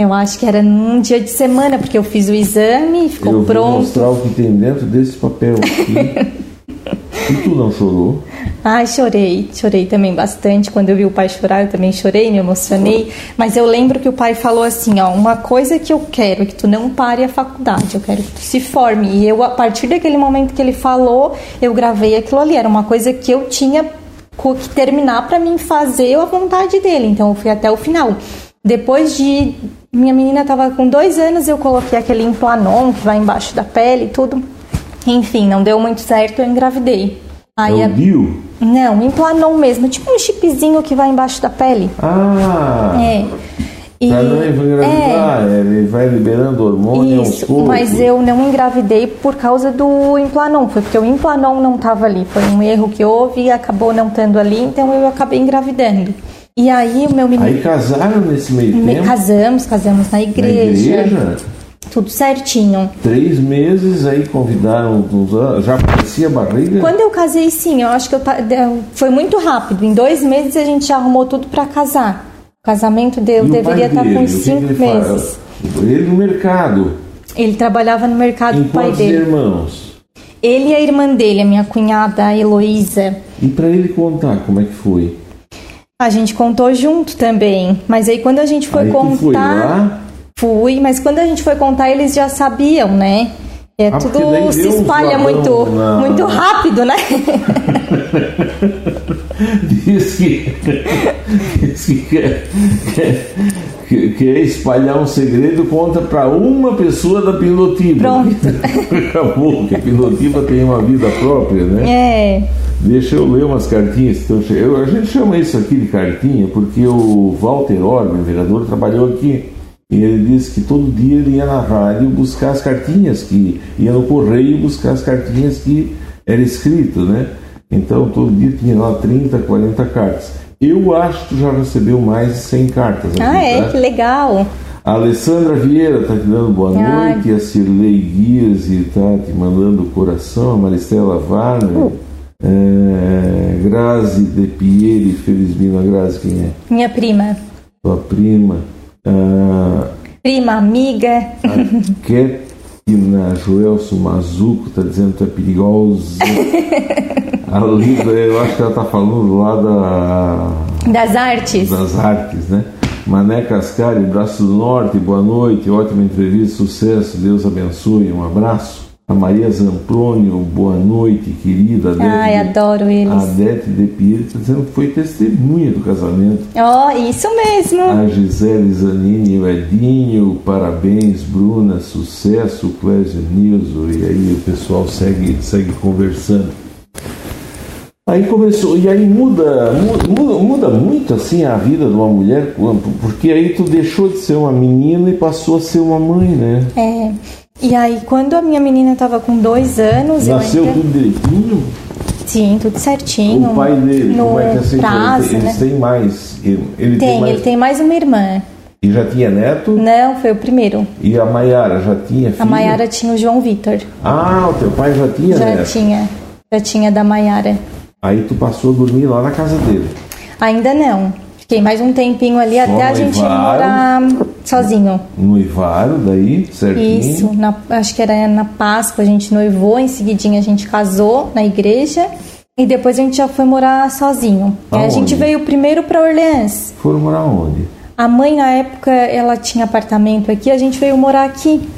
[SPEAKER 2] Eu acho que era num dia de semana, porque eu fiz o exame, ficou
[SPEAKER 1] eu
[SPEAKER 2] pronto.
[SPEAKER 1] vou mostrar o que tem dentro desse papel aqui. e tu não chorou?
[SPEAKER 2] Ai, chorei, chorei também bastante. Quando eu vi o pai chorar, eu também chorei, me emocionei. Mas eu lembro que o pai falou assim: ó, uma coisa que eu quero é que tu não pare a faculdade, eu quero que tu se forme. E eu, a partir daquele momento que ele falou, eu gravei aquilo ali. Era uma coisa que eu tinha que terminar para mim fazer a vontade dele. Então eu fui até o final. Depois de. Minha menina estava com dois anos, eu coloquei aquele implanon que vai embaixo da pele e tudo. Enfim, não deu muito certo, eu engravidei. Aí
[SPEAKER 1] é o?
[SPEAKER 2] Não, implanon mesmo, tipo um chipzinho que vai embaixo da pele.
[SPEAKER 1] Ah!
[SPEAKER 2] É. E,
[SPEAKER 1] Pra não engravidar, ele vai liberando hormônio
[SPEAKER 2] isso, mas eu não engravidei por causa do implanon, foi porque o implanon não estava ali, foi um erro que houve e acabou não estando ali, então eu acabei engravidando. E aí o meu menino
[SPEAKER 1] Aí casaram nesse meio
[SPEAKER 2] Me-
[SPEAKER 1] tempo?
[SPEAKER 2] casamos, casamos na
[SPEAKER 1] Na
[SPEAKER 2] igreja,
[SPEAKER 1] igreja?
[SPEAKER 2] tudo certinho.
[SPEAKER 1] Três meses, aí convidaram uns. Já aparecia a barriga?
[SPEAKER 2] Quando eu casei, sim, eu acho que eu foi muito rápido. Em dois meses a gente já arrumou tudo para casar. O casamento deu,
[SPEAKER 1] E o
[SPEAKER 2] deveria estar
[SPEAKER 1] dele,
[SPEAKER 2] com
[SPEAKER 1] o
[SPEAKER 2] cinco
[SPEAKER 1] ele
[SPEAKER 2] meses.
[SPEAKER 1] Ele no mercado.
[SPEAKER 2] Ele trabalhava no mercado
[SPEAKER 1] Em
[SPEAKER 2] do pai dele.
[SPEAKER 1] irmãos?
[SPEAKER 2] Ele e a irmã dele, a minha cunhada, a Heloísa.
[SPEAKER 1] E pra ele contar como é que foi?
[SPEAKER 2] A gente contou junto também. Mas aí quando a gente foi
[SPEAKER 1] aí
[SPEAKER 2] contar.
[SPEAKER 1] foi lá,
[SPEAKER 2] Fui, mas quando a gente foi contar, eles já sabiam, né? É
[SPEAKER 1] Ah,
[SPEAKER 2] tudo se espalha muito,
[SPEAKER 1] na-
[SPEAKER 2] muito rápido, né?
[SPEAKER 1] diz que, diz que quer, quer, que- quer espalhar um segredo, conta pra uma pessoa da Pinotiba.
[SPEAKER 2] Pronto.
[SPEAKER 1] Acabou, que a Pinotiba tem uma vida própria, né?
[SPEAKER 2] É.
[SPEAKER 1] Deixa eu ler umas cartinhas. que estão che- eu- a gente chama isso aqui de cartinha porque o Walter Orban, vereador, trabalhou aqui. E ele disse que todo dia ele ia na rádio buscar as cartinhas, que ia no correio buscar as cartinhas que era escrito, né? Então todo dia tinha lá 30, 40 cartas. Eu acho que já recebeu mais de 100 cartas aqui,
[SPEAKER 2] Ah, é?
[SPEAKER 1] tá?
[SPEAKER 2] Que legal.
[SPEAKER 1] A Alessandra Vieira está te dando boa
[SPEAKER 2] Ai.
[SPEAKER 1] noite, a Cirlei Guias está te mandando coração, a Maristela Warner, é, Grazi De Pieri, Felizmina Grazi, quem é?
[SPEAKER 2] Minha prima.
[SPEAKER 1] Tua prima. Ah,
[SPEAKER 2] Prima, amiga.
[SPEAKER 1] a Ketina Joelson Mazuco está dizendo que é perigosa. a Lida, eu acho que ela está falando lá da
[SPEAKER 2] Das artes.
[SPEAKER 1] das artes, né? Mané Cascari, Braço do Norte, boa noite, ótima entrevista, sucesso, Deus abençoe, um abraço. A Maria Zamprônio, boa noite, querida. Adete
[SPEAKER 2] Ai,
[SPEAKER 1] de-
[SPEAKER 2] adoro eles.
[SPEAKER 1] Adete de Pieri está dizendo que foi testemunha do casamento.
[SPEAKER 2] Ó, isso mesmo.
[SPEAKER 1] A Gisele Zanini, o Edinho, parabéns, Bruna, sucesso, Clésio Nilson, e aí o pessoal segue, segue conversando. Aí começou, e aí muda, muda, muda, muda muito assim a vida de uma mulher, porque aí tu deixou de ser uma menina e passou a ser uma mãe, né?
[SPEAKER 2] É. E aí, quando a minha menina tava com dois anos,
[SPEAKER 1] Nasceu
[SPEAKER 2] eu ainda...
[SPEAKER 1] tudo direitinho.
[SPEAKER 2] Sim, tudo certinho.
[SPEAKER 1] O pai dele,
[SPEAKER 2] no
[SPEAKER 1] como é que é assim?
[SPEAKER 2] prazo,
[SPEAKER 1] Eles
[SPEAKER 2] né?
[SPEAKER 1] têm mais. Ele, ele
[SPEAKER 2] Tem,
[SPEAKER 1] mais.
[SPEAKER 2] ele tem mais uma irmã.
[SPEAKER 1] E já tinha neto?
[SPEAKER 2] Não, foi o primeiro.
[SPEAKER 1] E a Maiara já tinha filho?
[SPEAKER 2] A Maiara tinha o João Vitor.
[SPEAKER 1] Ah, o teu pai já tinha
[SPEAKER 2] Já
[SPEAKER 1] neto.
[SPEAKER 2] tinha. Já tinha da Maiara.
[SPEAKER 1] Aí tu passou a dormir lá na casa dele.
[SPEAKER 2] Ainda não. Fiquei mais um tempinho ali
[SPEAKER 1] Só
[SPEAKER 2] até a gente
[SPEAKER 1] noivaram?
[SPEAKER 2] morar sozinho.
[SPEAKER 1] Noivaram daí, certinho.
[SPEAKER 2] Isso, na- acho que era na Páscoa a gente noivou, em seguidinha a gente casou na igreja e depois a gente já foi morar sozinho. Aí a
[SPEAKER 1] Aonde?
[SPEAKER 2] gente veio primeiro para Orleans.
[SPEAKER 1] Foram morar onde?
[SPEAKER 2] A mãe na época ela tinha apartamento aqui, a gente veio morar aqui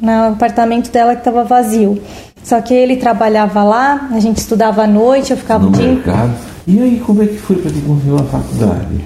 [SPEAKER 2] no apartamento dela que estava vazio. Só que ele trabalhava lá, a gente estudava à noite, eu ficava
[SPEAKER 1] No
[SPEAKER 2] o dia
[SPEAKER 1] mercado. E aí, como é que foi para te continuar a faculdade?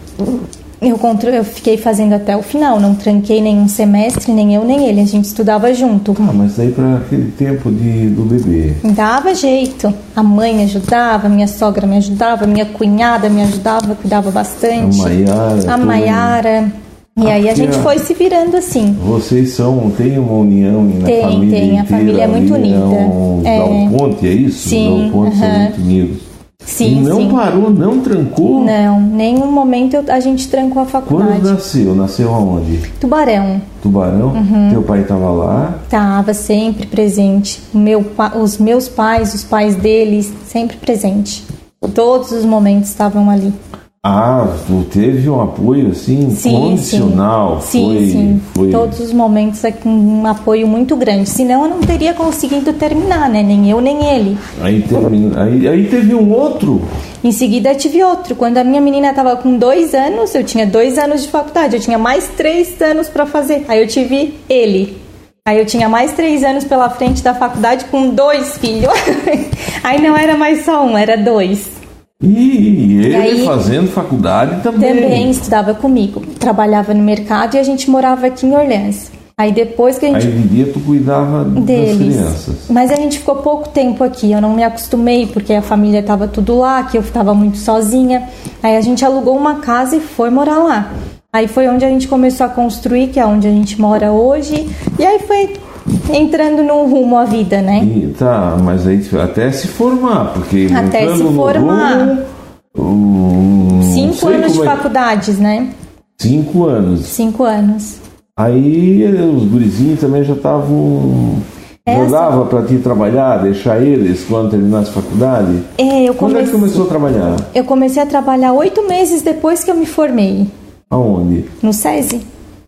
[SPEAKER 2] Eu, eu fiquei fazendo até o final, não tranquei nenhum semestre, nem eu nem ele, a gente estudava junto.
[SPEAKER 1] Ah, mas daí para aquele tempo de, do bebê.
[SPEAKER 2] Dava jeito. A mãe ajudava, minha sogra me ajudava, minha cunhada me ajudava, cuidava bastante.
[SPEAKER 1] A Maiara,
[SPEAKER 2] A Maiara. E aí a gente foi se virando assim.
[SPEAKER 1] Vocês são, tem uma união na
[SPEAKER 2] Tem,
[SPEAKER 1] família
[SPEAKER 2] tem, a
[SPEAKER 1] inteira,
[SPEAKER 2] família é muito unida.
[SPEAKER 1] Não,
[SPEAKER 2] É.
[SPEAKER 1] Dá um ponte, é isso?
[SPEAKER 2] Sim,
[SPEAKER 1] Dá um ponte são
[SPEAKER 2] aham.
[SPEAKER 1] muito unidos.
[SPEAKER 2] Sim,
[SPEAKER 1] não
[SPEAKER 2] sim.
[SPEAKER 1] parou, não trancou?
[SPEAKER 2] Não, nenhum momento a gente trancou a
[SPEAKER 1] Quando
[SPEAKER 2] faculdade.
[SPEAKER 1] nasceu? Nasceu aonde?
[SPEAKER 2] Tubarão.
[SPEAKER 1] Tubarão?
[SPEAKER 2] Uhum.
[SPEAKER 1] Teu pai estava lá?
[SPEAKER 2] Estava sempre presente. O Meu, os meus pais, os pais deles, sempre presente. Todos os momentos estavam ali.
[SPEAKER 1] Ah, teve um apoio assim
[SPEAKER 2] Sim,
[SPEAKER 1] condicional.
[SPEAKER 2] Sim,
[SPEAKER 1] foi,
[SPEAKER 2] sim.
[SPEAKER 1] foi.
[SPEAKER 2] Todos os momentos é com um apoio muito grande. Senão eu não teria conseguido terminar, né? Nem eu, nem ele.
[SPEAKER 1] Aí, termina, aí, aí teve um outro.
[SPEAKER 2] Em seguida tive outro. Quando a minha menina estava com dois anos, eu tinha dois anos de faculdade. Eu tinha mais três anos para fazer. Aí eu tive ele. Aí eu tinha mais três anos pela frente da faculdade com dois filhos. Aí não era mais só um, era dois.
[SPEAKER 1] E ele
[SPEAKER 2] aí-
[SPEAKER 1] fazendo faculdade também.
[SPEAKER 2] Também estudava comigo. Trabalhava no mercado e a gente morava aqui em Orleans. Aí depois que a
[SPEAKER 1] Aí
[SPEAKER 2] gente
[SPEAKER 1] de dia tu cuidava das
[SPEAKER 2] deles.
[SPEAKER 1] crianças.
[SPEAKER 2] Mas a gente ficou pouco tempo aqui, eu não me acostumei porque a família estava tudo lá, que eu estava muito sozinha. Aí a gente alugou uma casa e foi morar lá. Aí foi onde a gente começou a construir, que é onde a gente mora hoje. E aí foi entrando no rumo a vida, né?
[SPEAKER 1] E, tá, mas aí até se formar, porque
[SPEAKER 2] Até se formar.
[SPEAKER 1] rumo, não
[SPEAKER 2] Cinco anos de
[SPEAKER 1] é-
[SPEAKER 2] faculdades, né?
[SPEAKER 1] Cinco anos.
[SPEAKER 2] Cinco anos.
[SPEAKER 1] Aí os gurizinhos também já estavam. Já
[SPEAKER 2] Essa-
[SPEAKER 1] dava pra ti trabalhar, deixar eles quando terminasse a faculdade?
[SPEAKER 2] É, eu
[SPEAKER 1] Quando é que
[SPEAKER 2] comecei,
[SPEAKER 1] começou a trabalhar?
[SPEAKER 2] eu comecei a trabalhar oito meses depois que eu me formei.
[SPEAKER 1] Aonde?
[SPEAKER 2] No SESI.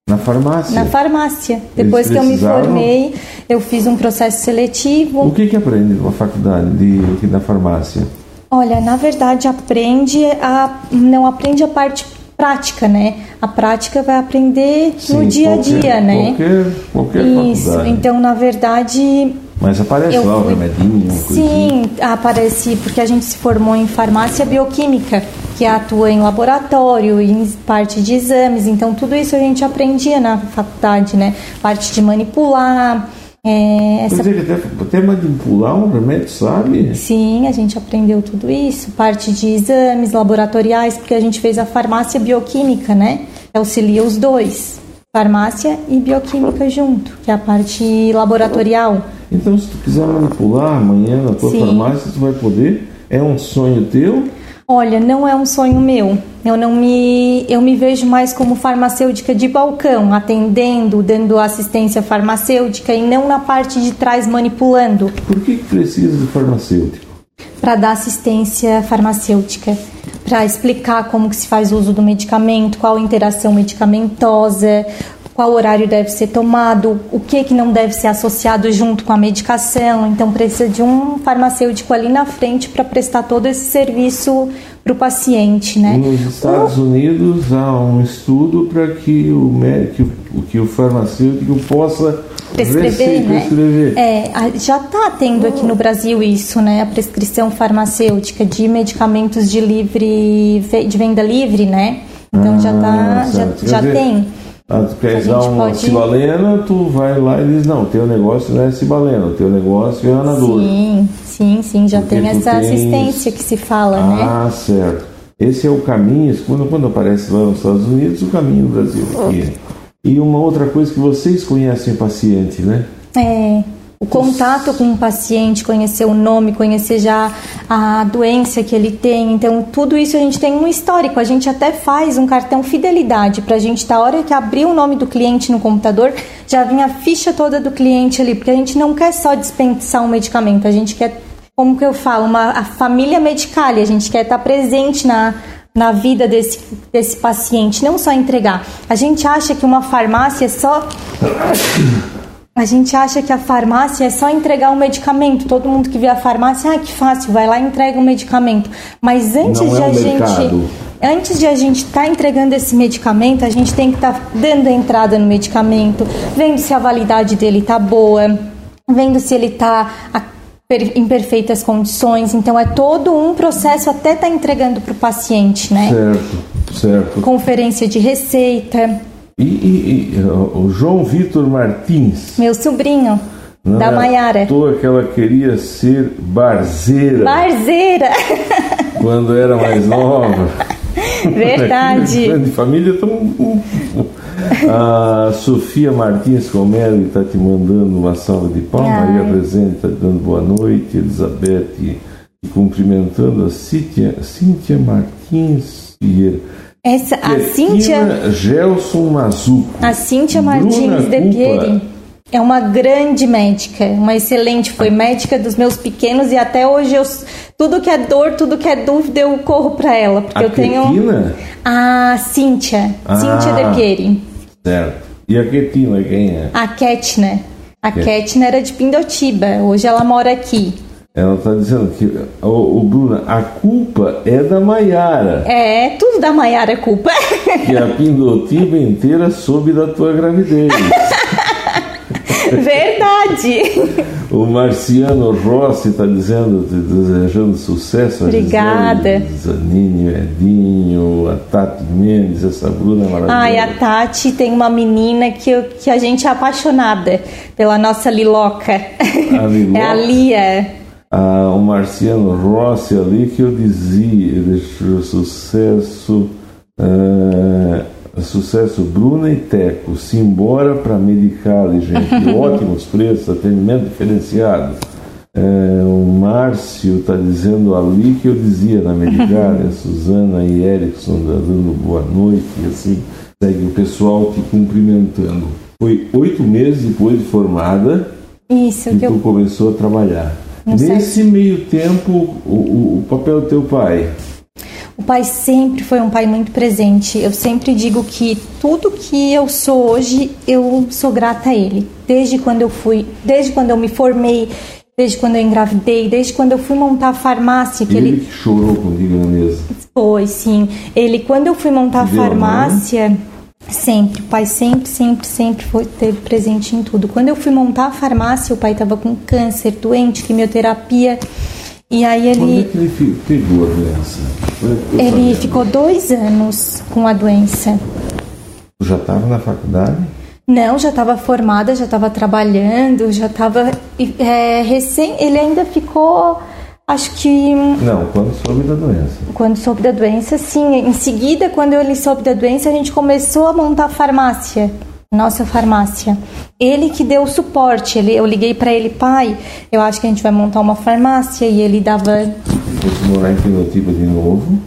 [SPEAKER 1] Na farmácia.
[SPEAKER 2] Na farmácia. Depois que eu me formei, eu fiz um processo seletivo.
[SPEAKER 1] O que que aprende na faculdade de, da farmácia?
[SPEAKER 2] Olha, na verdade, aprende a. Não aprende a parte prática, né? A prática vai aprender no
[SPEAKER 1] Sim,
[SPEAKER 2] dia a dia, né?
[SPEAKER 1] Qualquer, qualquer
[SPEAKER 2] Isso.
[SPEAKER 1] faculdade.
[SPEAKER 2] Então, na verdade,
[SPEAKER 1] Mas aparece
[SPEAKER 2] eu
[SPEAKER 1] lá o remedinho, coisinha.
[SPEAKER 2] Sim, aparece porque a gente se formou em farmácia bioquímica, que atua em laboratório, em parte de exames. Então, tudo isso a gente aprendia na faculdade, né? Parte de manipular. é, essa
[SPEAKER 1] que até, até manipular um remédio, sabe?
[SPEAKER 2] Sim, a gente aprendeu tudo isso, parte de exames laboratoriais, porque a gente fez a farmácia bioquímica, né? Auxilia os dois, farmácia e bioquímica junto, que é a parte laboratorial.
[SPEAKER 1] Então, se tu quiser manipular amanhã na tua
[SPEAKER 2] Sim.
[SPEAKER 1] farmácia, tu vai poder. É um sonho teu?
[SPEAKER 2] Olha, não é um sonho meu. Eu não me, eu me vejo mais como farmacêutica de balcão, atendendo, dando assistência farmacêutica e não na parte de trás manipulando.
[SPEAKER 1] Por que, precisa de farmacêutico?
[SPEAKER 2] para dar assistência farmacêutica, para explicar como que se faz o uso do medicamento, qual a interação medicamentosa, qual horário deve ser tomado, o que que não deve ser associado junto com a medicação. Então precisa de um farmacêutico ali na frente para prestar todo esse serviço para o paciente, né?
[SPEAKER 1] Nos Estados Unidos há um estudo para que o médico, que o farmacêutico possa
[SPEAKER 2] prescrever, né?
[SPEAKER 1] prescrever.
[SPEAKER 2] É, já está tendo aqui no Brasil isso, né? A prescrição farmacêutica de medicamentos de livre, de venda livre, né? Então já
[SPEAKER 1] Ah,
[SPEAKER 2] tá, já,
[SPEAKER 1] certo. Quer
[SPEAKER 2] já
[SPEAKER 1] dizer,
[SPEAKER 2] tem.
[SPEAKER 1] Ah, tu quer
[SPEAKER 2] A
[SPEAKER 1] usar uma
[SPEAKER 2] pode-
[SPEAKER 1] cibalena, tu vai lá e diz, não, o teu negócio não é cibalena, o teu negócio é anador.
[SPEAKER 2] Sim, sim, sim, já
[SPEAKER 1] Porque
[SPEAKER 2] tem essa
[SPEAKER 1] tens-
[SPEAKER 2] assistência que se fala, né?
[SPEAKER 1] Ah, certo. Esse é o caminho, quando, quando aparece lá nos Estados Unidos, o caminho no Brasil. Aqui. E uma outra coisa que vocês conhecem o paciente, né?
[SPEAKER 2] É, o contato com o paciente, conhecer o nome, conhecer já a doença que ele tem. Então, tudo isso a gente tem um histórico. A gente até faz um cartão fidelidade para a gente, da hora que abrir o nome do cliente no computador, já vinha a ficha toda do cliente ali, porque a gente não quer só dispensar um medicamento, a gente quer, como que eu falo, uma, a família medical, a gente quer estar presente na, na vida desse, desse paciente, não só entregar. A gente acha que uma farmácia é só. A gente acha que a farmácia é só entregar um medicamento. Todo mundo que vê a farmácia, ah, que fácil, vai lá e entrega um medicamento. Mas antes
[SPEAKER 1] Não
[SPEAKER 2] de
[SPEAKER 1] é um
[SPEAKER 2] a gente.
[SPEAKER 1] mercado.
[SPEAKER 2] Antes de a gente estar entregando esse medicamento, a gente tem que estar dando a entrada no medicamento, vendo se a validade dele está boa, vendo se ele está em perfeitas condições. Então é todo um processo até estar entregando para o paciente, né?
[SPEAKER 1] Certo, certo.
[SPEAKER 2] Conferência de receita.
[SPEAKER 1] E, e- e, o João Vitor Martins.
[SPEAKER 2] Meu sobrinho,
[SPEAKER 1] não
[SPEAKER 2] da Maiara.
[SPEAKER 1] toa que ela queria ser barzeira
[SPEAKER 2] Barzeira!
[SPEAKER 1] quando era mais nova.
[SPEAKER 2] Verdade.
[SPEAKER 1] Grande família tão. A Sofia Martins Comelli está te mandando uma salva de palmas.
[SPEAKER 2] Ai.
[SPEAKER 1] Maria Presente está dando boa noite. Elizabeth te cumprimentando. A Cíntia, Cíntia Martins Vieira.
[SPEAKER 2] Essa, a
[SPEAKER 1] Tetina
[SPEAKER 2] Cíntia,
[SPEAKER 1] Gelson Mazuco.
[SPEAKER 2] a Cíntia
[SPEAKER 1] Bruna
[SPEAKER 2] Martins de
[SPEAKER 1] Cupa.
[SPEAKER 2] Pieri é uma grande médica, uma excelente, foi médica dos meus pequenos e até hoje eu, tudo que é dor, tudo que é dúvida eu corro para ela, porque
[SPEAKER 1] A
[SPEAKER 2] eu tenho
[SPEAKER 1] Ketina?
[SPEAKER 2] a Cíntia,
[SPEAKER 1] Ah.
[SPEAKER 2] Cíntia de Pieri,
[SPEAKER 1] Certo. E a Ketina, quem é?
[SPEAKER 2] a Ketna. A Ketna era de Pindotiba, hoje ela mora aqui.
[SPEAKER 1] Ela está dizendo que, o, o Bruna, a culpa é da Maiara,
[SPEAKER 2] É, tudo da Maiara é culpa.
[SPEAKER 1] que a Pindotiba inteira soube da tua gravidez.
[SPEAKER 2] Verdade.
[SPEAKER 1] O Marciano Rossi está dizendo, te desejando sucesso.
[SPEAKER 2] Obrigada.
[SPEAKER 1] Gisele Zanini, o Edinho, a Tati Mendes, essa Bruna maravilhosa.
[SPEAKER 2] Ai, a Tati tem uma menina que, eu- que a gente é apaixonada pela nossa Liloca.
[SPEAKER 1] A Liloca?
[SPEAKER 2] É a Lia.
[SPEAKER 1] Ah, o Marciano Rossi ali que eu dizia, deixou sucesso, ah, sucesso Bruna e Teco, simbora para Medicale, gente, ótimos preços, atendimento diferenciado. É, o Márcio está dizendo ali que eu dizia na Medicale, a Suzana e Erickson dando boa noite, e assim, segue o pessoal te cumprimentando. Foi oito meses depois de formada,
[SPEAKER 2] Isso,
[SPEAKER 1] que
[SPEAKER 2] que
[SPEAKER 1] tu
[SPEAKER 2] eu.
[SPEAKER 1] começou a trabalhar. Nesse meio tempo, o, o, papel do teu pai,
[SPEAKER 2] O pai sempre foi um pai muito presente. Eu sempre digo que tudo que eu sou hoje, eu sou grata a ele. Desde quando eu fui, desde quando eu me formei, desde quando eu engravidei, desde quando eu fui montar a farmácia, que
[SPEAKER 1] ele,
[SPEAKER 2] ele
[SPEAKER 1] chorou contigo na mesa.
[SPEAKER 2] Foi, sim. Ele, quando eu fui montar
[SPEAKER 1] Deu a mão?
[SPEAKER 2] farmácia, sempre, o pai sempre, sempre, sempre foi, teve presente em tudo. Quando eu fui montar a farmácia, o pai estava com câncer, doente, quimioterapia. E aí
[SPEAKER 1] Quando é
[SPEAKER 2] ele,
[SPEAKER 1] que ele pegou a doença? É
[SPEAKER 2] ele
[SPEAKER 1] sabendo?
[SPEAKER 2] ficou dois anos com a doença.
[SPEAKER 1] Já estava na faculdade?
[SPEAKER 2] Não, já estava formada, já estava trabalhando, já estava é, recém. Ele ainda ficou, acho que
[SPEAKER 1] Não, quando soube da doença.
[SPEAKER 2] Quando soube da doença, sim. Em seguida, quando ele soube da doença, a gente começou a montar a farmácia, nossa farmácia. Ele que deu o suporte. Ele, eu liguei para ele, pai, eu acho que a gente vai montar uma farmácia. E ele dava.
[SPEAKER 1] Fosse morar em Pinotiba de novo.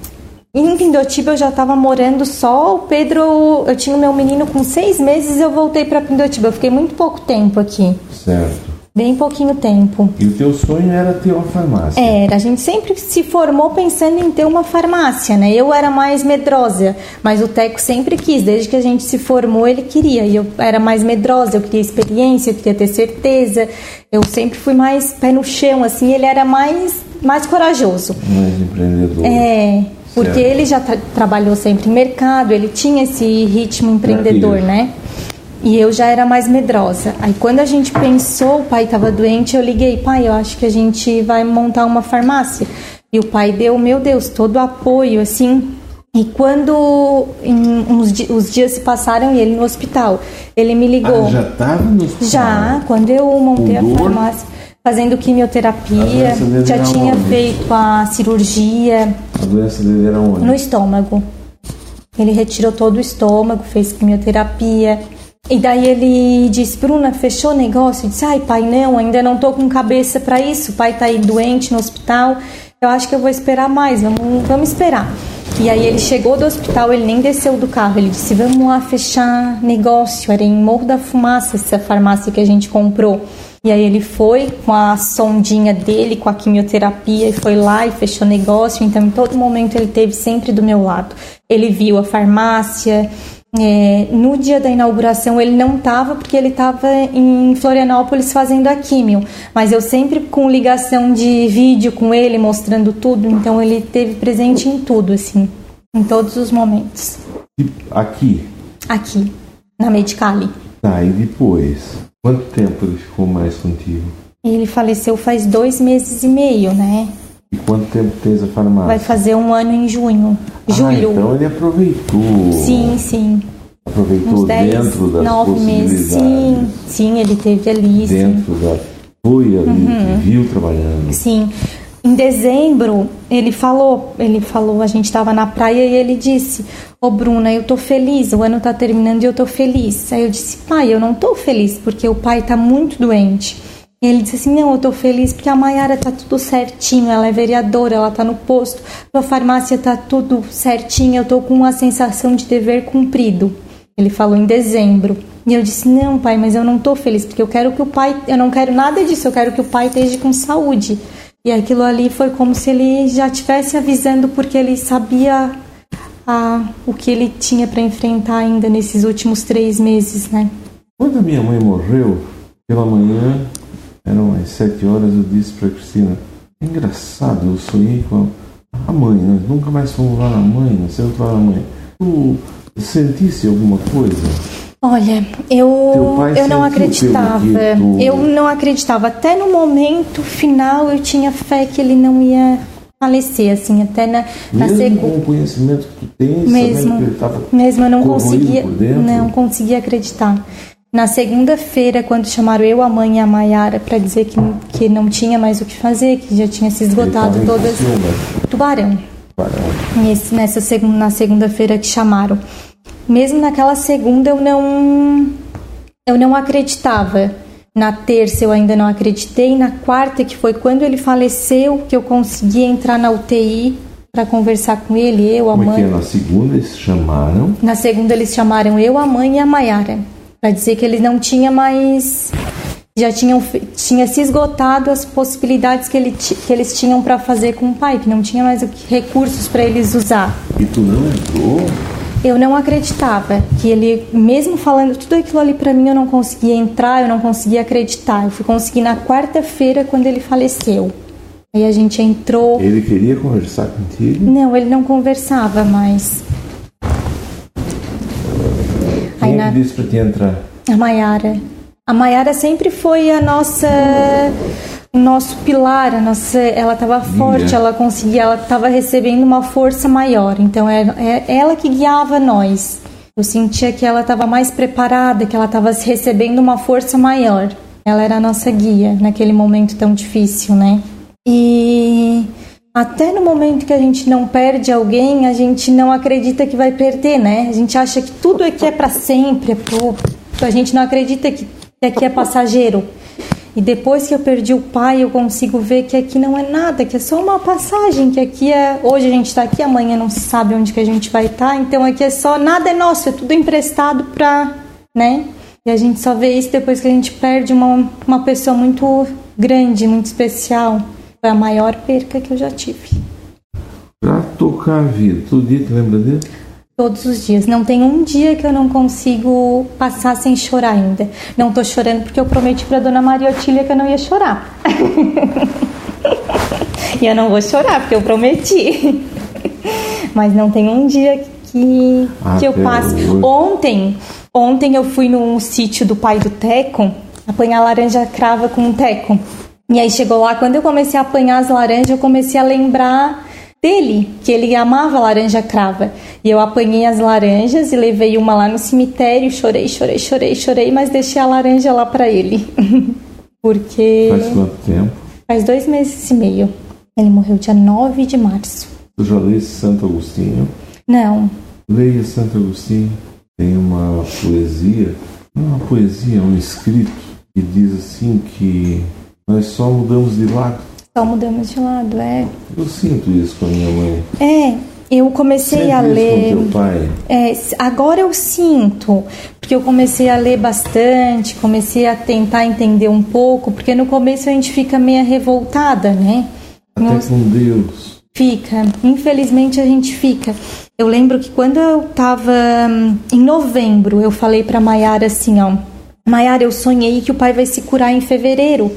[SPEAKER 2] Em Pindotiba eu já estava morando só. O Pedro, eu tinha o meu menino com seis meses e eu voltei para Pindotiba. Eu fiquei muito pouco tempo aqui,
[SPEAKER 1] Certo.
[SPEAKER 2] Bem pouquinho tempo.
[SPEAKER 1] E o teu sonho era ter uma farmácia.
[SPEAKER 2] Era, a gente sempre se formou pensando em ter uma farmácia, né? Eu era mais medrosa, mas o Teco sempre quis, desde que a gente se formou, ele queria. E eu era mais medrosa, eu queria experiência, eu queria ter certeza. Eu sempre fui mais pé no chão, assim, ele era mais, mais corajoso.
[SPEAKER 1] Mais empreendedor.
[SPEAKER 2] É, porque
[SPEAKER 1] Certo.
[SPEAKER 2] ele já tra- trabalhou sempre em mercado, ele tinha esse ritmo empreendedor,
[SPEAKER 1] Maravilha.
[SPEAKER 2] né? E eu já era mais medrosa. Aí quando a gente pensou, o pai estava doente, eu liguei, pai, eu acho que a gente vai montar uma farmácia. E o pai deu, meu Deus, todo o apoio, assim. E quando em uns os dias se passaram e ele no hospital, ele me ligou.
[SPEAKER 1] Ah, já estava no hospital?
[SPEAKER 2] Já, quando eu montei a farmácia, fazendo quimioterapia, já tinha
[SPEAKER 1] onde?
[SPEAKER 2] feito a cirurgia
[SPEAKER 1] A doença dele era onde?
[SPEAKER 2] no estômago. Ele retirou todo o estômago, fez quimioterapia. E daí ele disse, Bruna, fechou o negócio? Eu disse, ai pai, não, ainda não tô com cabeça para isso. O pai tá aí doente no hospital. Eu acho que eu vou esperar mais, vamos, vamos esperar. E aí ele chegou do hospital, ele nem desceu do carro. Ele disse, vamos lá fechar negócio. Era em Morro da Fumaça, essa farmácia que a gente comprou. E aí ele foi com a sondinha dele, com a quimioterapia, e foi lá e fechou negócio. Então, em todo momento, ele teve sempre do meu lado. Ele viu a farmácia. É, no dia da inauguração ele não estava porque ele estava em Florianópolis fazendo a químio, mas eu sempre com ligação de vídeo com ele mostrando tudo, então ele teve presente em tudo assim, em todos os momentos.
[SPEAKER 1] Aqui?
[SPEAKER 2] Aqui, na Medicali.
[SPEAKER 1] Tá, e depois? Quanto tempo ele ficou mais contigo?
[SPEAKER 2] Ele faleceu faz dois meses e meio, né?
[SPEAKER 1] E quanto tempo fez a farmácia?
[SPEAKER 2] Vai fazer um ano em junho.
[SPEAKER 1] Ah,
[SPEAKER 2] Julho.
[SPEAKER 1] então ele aproveitou.
[SPEAKER 2] Sim, sim.
[SPEAKER 1] Aproveitou
[SPEAKER 2] Uns 10,
[SPEAKER 1] dentro das
[SPEAKER 2] 9 meses. Sim, sim, ele teve ali. sim.
[SPEAKER 1] Dentro da. Foi ali,
[SPEAKER 2] Uhum.
[SPEAKER 1] viu trabalhando.
[SPEAKER 2] Sim. Em dezembro, ele falou, ele falou, a gente estava na praia e ele disse: Ô Bruna, eu tô feliz, o ano tá terminando e eu tô feliz. Aí eu disse: Pai, eu não tô feliz porque o pai tá muito doente. Ele disse assim: Não, eu tô feliz porque a Maiara tá tudo certinho, ela é vereadora, ela tá no posto, a farmácia tá tudo certinho, eu tô com uma sensação de dever cumprido. Ele falou em dezembro. E eu disse: Não, pai, mas eu não tô feliz porque eu quero que o pai, eu não quero nada disso, eu quero que o pai esteja com saúde. E aquilo ali foi como se ele já estivesse avisando porque ele sabia a, o que ele tinha para enfrentar ainda nesses últimos três meses, né?
[SPEAKER 1] Quando minha mãe morreu, pela manhã, eram as sete horas, eu disse para Cristina: é engraçado, eu sonhei com a mãe, nós nunca mais fomos lá na mãe, não sei onde lá na mãe. Tu sentisse alguma coisa?
[SPEAKER 2] Olha, eu, eu não acreditava.
[SPEAKER 1] que
[SPEAKER 2] Eu não acreditava. Até no momento final eu tinha fé que ele não ia falecer, assim, até na, na
[SPEAKER 1] Mesmo
[SPEAKER 2] segunda.
[SPEAKER 1] com o conhecimento que tu tens,
[SPEAKER 2] Mesmo,
[SPEAKER 1] que ele estava
[SPEAKER 2] mesmo eu não conseguia, não conseguia acreditar. Na segunda-feira, quando chamaram eu, a mãe e a Maiara para dizer que, que não tinha mais o que fazer, que já tinha se esgotado todas. Tubarão.
[SPEAKER 1] parado.
[SPEAKER 2] Nesse, nessa segun- na segunda-feira que chamaram. Mesmo naquela segunda eu não eu não acreditava. Na terça eu ainda não acreditei, na quarta que foi quando ele faleceu que eu consegui entrar na UTI para conversar com ele, eu, a
[SPEAKER 1] Como é que
[SPEAKER 2] mãe.
[SPEAKER 1] é? Na segunda eles chamaram,
[SPEAKER 2] Na segunda eles chamaram eu, a mãe e a Maiara para dizer que eles não tinha mais já tinham tinha se esgotado as possibilidades que, ele, que eles tinham para fazer com o pai, que não tinha mais recursos para eles usar.
[SPEAKER 1] e tu não entrou?
[SPEAKER 2] Eu não acreditava que ele, mesmo falando tudo aquilo ali pra mim, eu não conseguia entrar, eu não conseguia acreditar. Eu fui conseguir na quarta-feira quando ele faleceu. Aí a gente entrou.
[SPEAKER 1] Ele queria conversar contigo?
[SPEAKER 2] Não, ele não conversava mais. Aí
[SPEAKER 1] Quem disse para ti entrar?
[SPEAKER 2] A Maiara. A Maiara sempre foi a nossa o nosso pilar, a nossa, ela estava forte, ela conseguia, ela estava recebendo uma força maior. Então é, é ela que guiava nós. Eu sentia que ela estava mais preparada, que ela estava recebendo uma força maior. Ela era a nossa guia naquele momento tão difícil, né? E até no momento que a gente não perde alguém, a gente não acredita que vai perder, né? A gente acha que tudo aqui é para sempre, é pro... a gente não acredita que aqui é passageiro. E depois que eu perdi o pai, eu consigo ver que aqui não é nada, que é só uma passagem, que aqui é hoje a gente está aqui, amanhã não se sabe onde que a gente vai estar, então aqui é só nada é nosso, é tudo emprestado para, né? E a gente só vê isso depois que a gente perde uma, uma pessoa muito grande, muito especial. Foi a maior perca que eu já tive.
[SPEAKER 1] Pra tocar a vida, todo dia te lembra dele?
[SPEAKER 2] Todos os dias. Não tem um dia que eu não consigo passar sem chorar ainda. Não tô chorando porque eu prometi pra dona Maria Otília que eu não ia chorar. e eu não vou chorar porque eu prometi. Mas não tem um dia que, que eu
[SPEAKER 1] Até
[SPEAKER 2] passe.
[SPEAKER 1] hoje.
[SPEAKER 2] Ontem, ontem eu fui num sítio do pai do Teco apanhar laranja crava com o Teco. E aí chegou lá, quando eu comecei a apanhar as laranjas, eu comecei a lembrar dele, que ele amava laranja crava. E eu apanhei as laranjas e levei uma lá no cemitério, chorei, chorei, chorei, chorei, mas deixei a laranja lá pra ele. Porque
[SPEAKER 1] Faz quanto tempo?
[SPEAKER 2] faz dois meses e meio. Ele morreu dia 9 de março.
[SPEAKER 1] Tu já leste Santo Agostinho?
[SPEAKER 2] Não,
[SPEAKER 1] Leia Santo Agostinho. Tem uma poesia, não uma poesia, é um escrito que diz assim que nós só mudamos de lado.
[SPEAKER 2] só mudamos de lado, é.
[SPEAKER 1] Eu sinto isso com a minha mãe.
[SPEAKER 2] É, Eu comecei
[SPEAKER 1] Sempre
[SPEAKER 2] a
[SPEAKER 1] isso
[SPEAKER 2] ler.
[SPEAKER 1] com teu pai.
[SPEAKER 2] É, agora eu sinto, porque eu comecei a ler bastante, comecei a tentar entender um pouco, porque no começo a gente fica meio revoltada, né?
[SPEAKER 1] Até
[SPEAKER 2] Nos-
[SPEAKER 1] com Deus.
[SPEAKER 2] Fica, infelizmente a gente fica. Eu lembro que quando eu tava hum, em novembro, eu falei pra Maiara assim, ó, Maiara, eu sonhei que o pai vai se curar em fevereiro.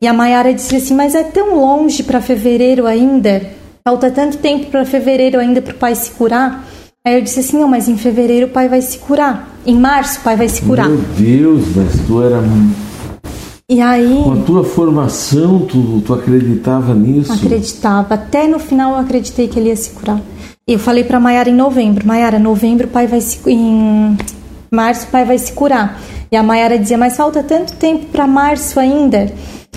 [SPEAKER 2] E a Maiara disse assim, mas é tão longe pra fevereiro ainda. Falta tanto tempo pra fevereiro ainda pro pai se curar. Aí eu disse assim, não, mas em fevereiro o pai vai se curar. Em março o pai vai se curar.
[SPEAKER 1] Meu Deus, mas tu era.
[SPEAKER 2] E aí
[SPEAKER 1] Com a tua formação, tu, tu acreditava nisso?
[SPEAKER 2] Acreditava. Até no final eu acreditei que ele ia se curar. Eu falei pra Maiara em novembro: Maiara, novembro o pai vai se. Em março o pai vai se curar. E a Maiara dizia: Mas falta tanto tempo pra março ainda.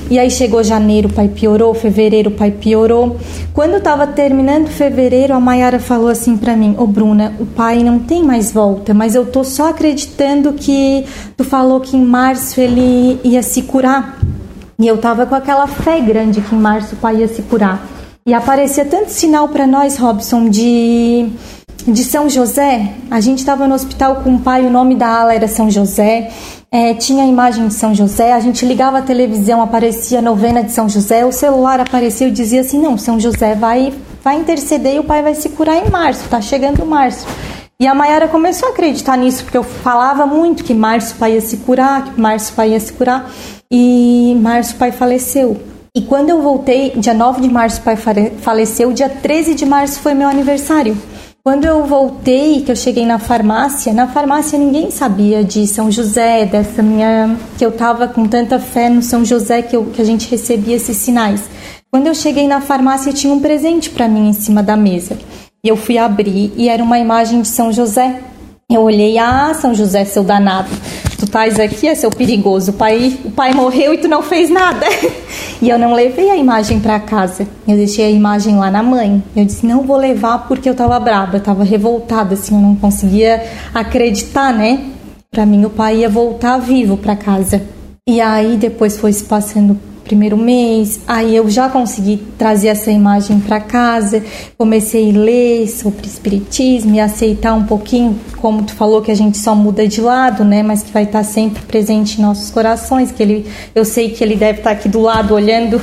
[SPEAKER 2] E aí chegou janeiro, o pai piorou, fevereiro, o pai piorou. Quando eu tava terminando fevereiro, a Maiara falou assim pra mim: Ô Bruna, o pai não tem mais volta, mas eu tô só acreditando que tu falou que em março ele ia se curar. E eu tava com aquela fé grande que em março o pai ia se curar. E aparecia tanto sinal para nós, Robson, de, de São José. A gente estava no hospital com o pai, o nome da ala era São José. É, tinha a imagem de São José, a gente ligava a televisão, aparecia a novena de São José, o celular apareceu e dizia assim: não, São José vai, vai interceder e o pai vai se curar em março, tá chegando março. E a Mayara começou a acreditar nisso, porque eu falava muito que março o pai ia se curar, que março o pai ia se curar. E março o pai faleceu. E quando eu voltei, dia 9 de março o pai fale- faleceu, dia 13 de março foi meu aniversário. Quando eu voltei, que eu cheguei na farmácia, na farmácia ninguém sabia de São José, dessa minha. que eu tava com tanta fé no São José que, eu, que a gente recebia esses sinais. Quando eu cheguei na farmácia, tinha um presente para mim em cima da mesa. E eu fui abrir e era uma imagem de São José. Eu olhei, ah, São José, seu danado. Estás aqui, é seu perigoso. O pai, o pai morreu e tu não fez nada. E eu não levei a imagem para casa. Eu deixei a imagem lá na mãe. Eu disse, não vou levar porque eu tava brava, eu tava revoltada, assim, eu não conseguia acreditar, né? Para mim, o pai ia voltar vivo para casa. E aí, depois foi se passando primeiro mês, aí eu já consegui trazer essa imagem para casa, comecei a ler sobre espiritismo e aceitar um pouquinho, como tu falou que a gente só muda de lado, né, mas que vai estar sempre presente em nossos corações, que ele eu sei que ele deve estar aqui do lado olhando,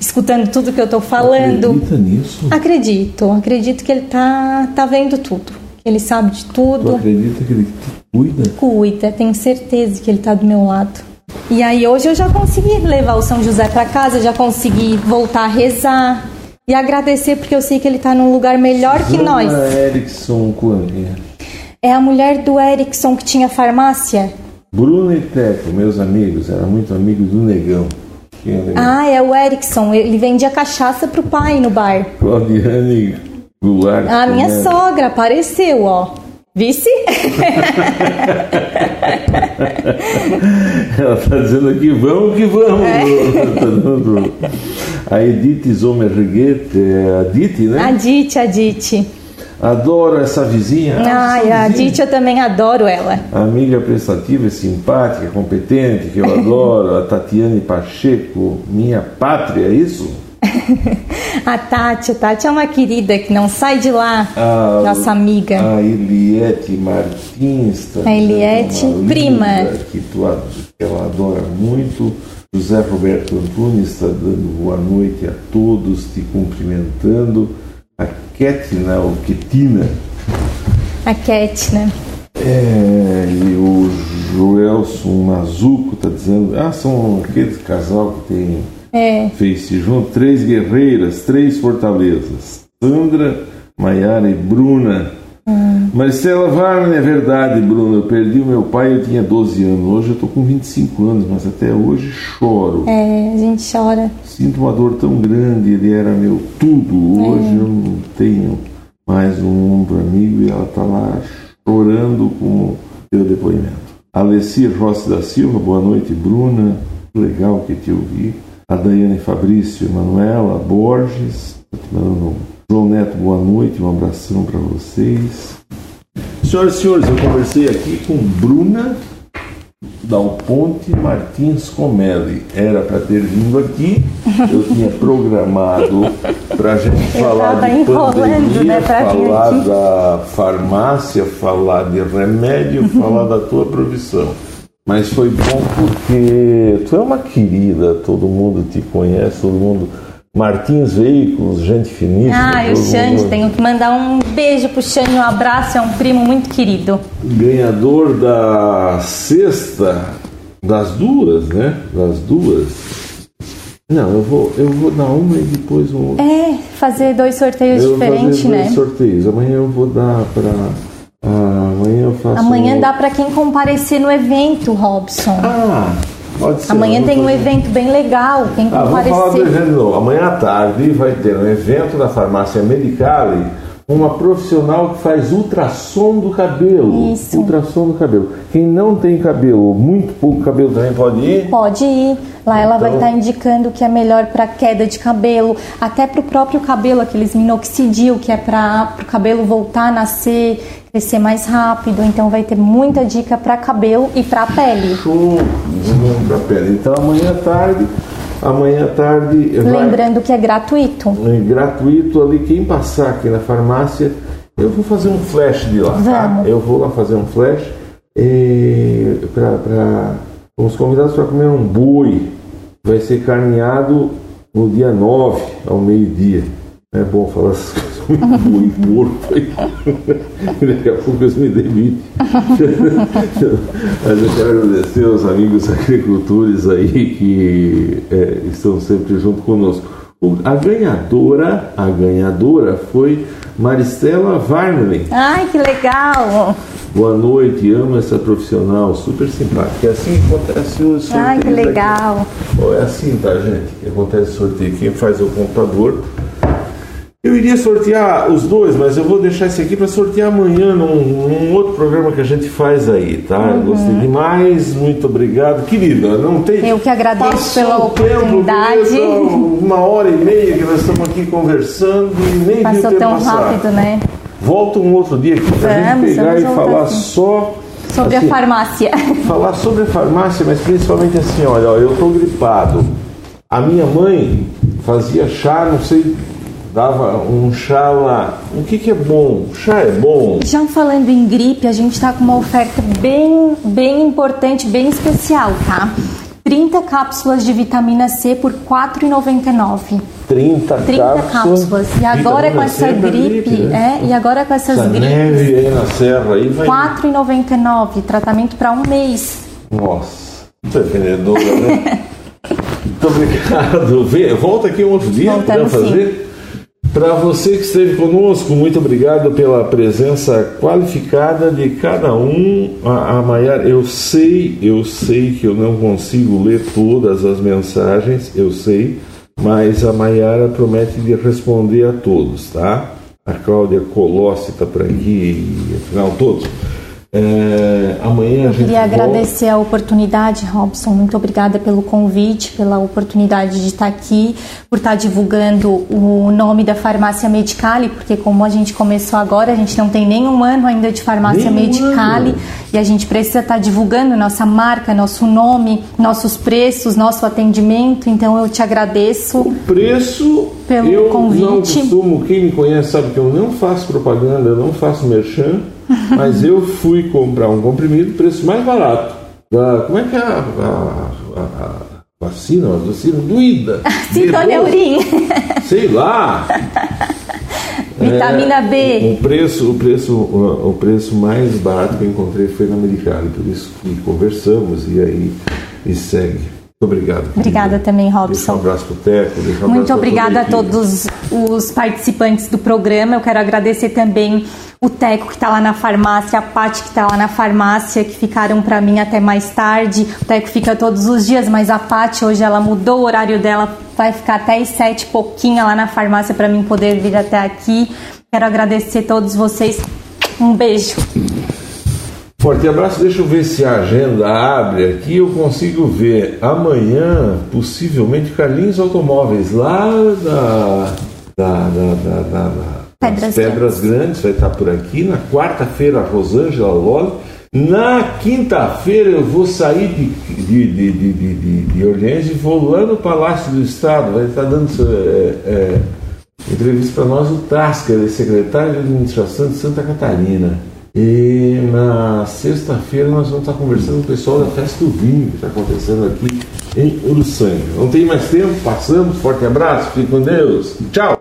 [SPEAKER 2] escutando tudo que eu tô falando.
[SPEAKER 1] Acredita nisso?
[SPEAKER 2] Acredito, acredito que ele tá tá vendo tudo, que ele sabe de
[SPEAKER 1] Tu
[SPEAKER 2] tudo
[SPEAKER 1] acredita que ele te cuida?
[SPEAKER 2] cuida, tenho certeza que ele está do meu lado. E aí hoje eu já consegui levar o São José para casa, já consegui voltar a rezar e agradecer porque eu sei que ele está num lugar melhor que nós.
[SPEAKER 1] Erickson Coaninha.
[SPEAKER 2] É a mulher do Erickson que tinha farmácia.
[SPEAKER 1] Bruno e Teco, meus amigos, eram muito amigos do é Negão?
[SPEAKER 2] Ah, é o Erickson, ele vendia cachaça pro pai no bar.
[SPEAKER 1] Claudiane Goulart.
[SPEAKER 2] A minha
[SPEAKER 1] né?
[SPEAKER 2] sogra apareceu, ó. Vice?
[SPEAKER 1] Ela está dizendo aqui, vamos que vamos.
[SPEAKER 2] É.
[SPEAKER 1] A Edith Zomerguete, é a Dite,
[SPEAKER 2] A
[SPEAKER 1] né?
[SPEAKER 2] Dite, a Dite.
[SPEAKER 1] Adoro essa vizinha. Ah,
[SPEAKER 2] Ai,
[SPEAKER 1] essa
[SPEAKER 2] a. Dite eu também adoro ela.
[SPEAKER 1] Amiga prestativa, simpática, competente, que eu adoro. A Tatiane Pacheco, minha pátria, é isso?
[SPEAKER 2] A Tati, a Tati é uma querida que não sai de lá,
[SPEAKER 1] A-
[SPEAKER 2] nossa amiga.
[SPEAKER 1] A Eliette Martins. tá
[SPEAKER 2] A Eliette, prima.
[SPEAKER 1] Que, tu, que ela adora muito. José Roberto Antunes está dando boa noite a todos, te cumprimentando. A Ketina, ou Ketina,
[SPEAKER 2] A né?
[SPEAKER 1] é, e o Joelson Mazuco está dizendo, ah, são aqueles casal que tem
[SPEAKER 2] É.
[SPEAKER 1] fez-se junto, três guerreiras, três fortalezas. Sandra, Maiara e Bruna. Marcela Varne, é verdade, Bruna. Eu perdi o meu pai, eu tinha 12 anos. Hoje eu estou com 25 anos, mas até hoje choro.
[SPEAKER 2] É, a gente chora.
[SPEAKER 1] Sinto uma dor tão grande, ele era meu tudo. Hoje eu não tenho mais um ombro amigo e ela está lá chorando com o teu depoimento. Alessir Rossi da Silva, boa noite, Bruna. Legal que te ouvi. A Daiane Fabrício, Manuela Borges, tá. João Neto, boa noite, um abração para vocês. Senhoras e senhores, eu conversei aqui com Bruna Dal Ponte Martins Comelli. Era para ter vindo aqui, eu tinha programado para a gente falar de
[SPEAKER 2] enrolando,
[SPEAKER 1] pandemia,
[SPEAKER 2] né,
[SPEAKER 1] falar da farmácia, falar de remédio, falar da tua profissão. Mas foi bom porque tu é uma querida, todo mundo te conhece, todo mundo. Martins Veículos, gente finíssima.
[SPEAKER 2] Ah, e o Xande,
[SPEAKER 1] mundo-
[SPEAKER 2] tenho que mandar um beijo pro Xande, um abraço, é um primo muito querido.
[SPEAKER 1] ganhador da sexta, das duas, né? Das duas. Não, eu vou, eu vou dar uma e depois um outro.
[SPEAKER 2] É, fazer dois sorteios
[SPEAKER 1] eu vou fazer
[SPEAKER 2] diferentes,
[SPEAKER 1] dois
[SPEAKER 2] né?
[SPEAKER 1] sorteios. Amanhã eu vou dar para. amanhã eu faço.
[SPEAKER 2] Amanhã dá pra quem comparecer no evento, Robson.
[SPEAKER 1] Ah, pode ser.
[SPEAKER 2] Amanhã tem um evento bem legal, quem
[SPEAKER 1] Ah, vamos falar do
[SPEAKER 2] comparecer.
[SPEAKER 1] evento de novo. Amanhã à tarde vai ter um evento da farmácia Medicale, uma profissional que faz ultrassom do cabelo.
[SPEAKER 2] Isso.
[SPEAKER 1] Ultrassom do cabelo. Quem não tem cabelo, muito pouco cabelo também pode ir.
[SPEAKER 2] Pode ir. Lá ela vai
[SPEAKER 1] Então-
[SPEAKER 2] estar indicando o que é melhor para queda de cabelo, até para o próprio cabelo, aqueles minoxidil, que é para o cabelo voltar a nascer, crescer mais rápido. Então vai ter muita dica para cabelo e para pele.
[SPEAKER 1] Show pra pele. Então amanhã à tarde, amanhã à tarde vai-
[SPEAKER 2] Lembrando que é gratuito.
[SPEAKER 1] é gratuito ali. Quem passar aqui na farmácia, eu vou fazer um flash de lá, tá? Eu vou lá fazer um flash e com os convidados para comer um boi. Vai ser carneado no dia 9, ao meio-dia. É bom falar essas coisas. Morto aí. Daqui a pouco eu me demite. Mas eu quero agradecer aos amigos agricultores aí que é, estão sempre junto conosco. O- A ganhadora, a ganhadora foi Maristela Varnley.
[SPEAKER 2] Ai, que legal!
[SPEAKER 1] Boa noite, amo essa profissional, super simpática. É assim que acontece os sorteios.
[SPEAKER 2] Ai, que
[SPEAKER 1] aqui.
[SPEAKER 2] legal!
[SPEAKER 1] É assim, tá, gente? Que acontece o sorteio. Quem faz é o computador. Eu iria sortear os dois, mas eu vou deixar esse aqui para sortear amanhã num, num outro programa que a gente faz aí, tá?
[SPEAKER 2] Uhum.
[SPEAKER 1] Gostei demais, muito obrigado. Querida, não tem.
[SPEAKER 2] Eu que agradeço
[SPEAKER 1] Passou
[SPEAKER 2] pela oportunidade.
[SPEAKER 1] uma hora e meia que nós estamos aqui conversando e nem
[SPEAKER 2] Passou tão
[SPEAKER 1] passar.
[SPEAKER 2] rápido, né?
[SPEAKER 1] Volta um outro dia aqui pra
[SPEAKER 2] Vamos,
[SPEAKER 1] gente pegar e falar
[SPEAKER 2] sim.
[SPEAKER 1] só.
[SPEAKER 2] Sobre
[SPEAKER 1] assim,
[SPEAKER 2] a farmácia.
[SPEAKER 1] falar sobre a farmácia, mas principalmente assim, olha, ó, eu estou gripado. A minha mãe fazia chá, não sei, dava um chá lá. O que, que é bom? Chá é bom?
[SPEAKER 2] Já falando em gripe, a gente está com uma oferta bem, bem importante, bem especial, tá? 30 cápsulas de vitamina C por R$ 4,99.
[SPEAKER 1] 30,
[SPEAKER 2] 30 cápsulas. E agora com essa
[SPEAKER 1] C pra
[SPEAKER 2] gripe,
[SPEAKER 1] né?
[SPEAKER 2] é, e agora com essas
[SPEAKER 1] Essa
[SPEAKER 2] gripes,
[SPEAKER 1] neve aí na serra aí vai.
[SPEAKER 2] R$ 4,99, tratamento para um mês.
[SPEAKER 1] Nossa, você é vendedora, né? Muito obrigado. Vem, volta aqui um outro dia para fazer. Para você que esteve conosco, muito obrigado pela presença qualificada de cada um. A, a Maiara, eu sei, eu sei que eu não consigo ler todas as mensagens, eu sei, mas a Maiara promete de responder a todos, tá? A Cláudia Colossi está por aqui, afinal, todos. É, amanhã a gente
[SPEAKER 2] Queria
[SPEAKER 1] volta.
[SPEAKER 2] agradecer a oportunidade, Robson. Muito obrigada pelo convite, pela oportunidade de estar aqui, por estar divulgando o nome da farmácia Medicale, porque como a gente começou agora, a gente não tem nenhum ano ainda de farmácia
[SPEAKER 1] Nenhum
[SPEAKER 2] Medicale
[SPEAKER 1] ano.
[SPEAKER 2] e a gente precisa estar divulgando nossa marca, nosso nome, nossos preços, nosso atendimento. Então eu te agradeço.
[SPEAKER 1] Preço,
[SPEAKER 2] Pelo
[SPEAKER 1] eu não
[SPEAKER 2] convite.
[SPEAKER 1] costumo, quem me conhece sabe que eu não faço propaganda, eu não faço merchan, mas eu fui comprar um comprimido, preço mais barato. Da, como é que é a, a- a- a vacina? A vacina doída.
[SPEAKER 2] Sintoneurim,
[SPEAKER 1] Sei lá.
[SPEAKER 2] vitamina B.
[SPEAKER 1] O preço, o preço, o, preço mais barato que eu encontrei foi na Medicare, por isso que conversamos e aí e segue. Muito obrigado.
[SPEAKER 2] Obrigada também,
[SPEAKER 1] Deixa um
[SPEAKER 2] Robson.
[SPEAKER 1] abraço pro Teco. um
[SPEAKER 2] Muito obrigada a todos os participantes do programa. Eu quero agradecer também o Teco que está lá na farmácia, a Paty que está lá na farmácia, que ficaram para mim até mais tarde. O Teco fica todos os dias, mas a Paty hoje ela mudou o horário dela, vai ficar até às sete e pouquinho lá na farmácia para mim poder vir até aqui. Quero agradecer a todos vocês. Um beijo.
[SPEAKER 1] Forte abraço, deixa eu ver se a agenda abre aqui. Eu consigo ver amanhã, possivelmente, Carlinhos Automóveis, lá da, da, da, da, da- da-
[SPEAKER 2] Pedras
[SPEAKER 1] Pedras Grandes. vai estar por aqui. Na quarta-feira, Rosângela Loli. Na quinta-feira eu vou sair de, de, de, de, de, de Orleans e vou lá no Palácio do Estado. Vai estar dando é, é, entrevista para nós o Tasker, secretário de Administração de Santa Catarina. E na sexta-feira nós vamos estar conversando com o pessoal da Festa do Vinho, que está acontecendo aqui em Uruçanga. Não tem mais tempo, passamos. Forte abraço, fique com Deus. Tchau!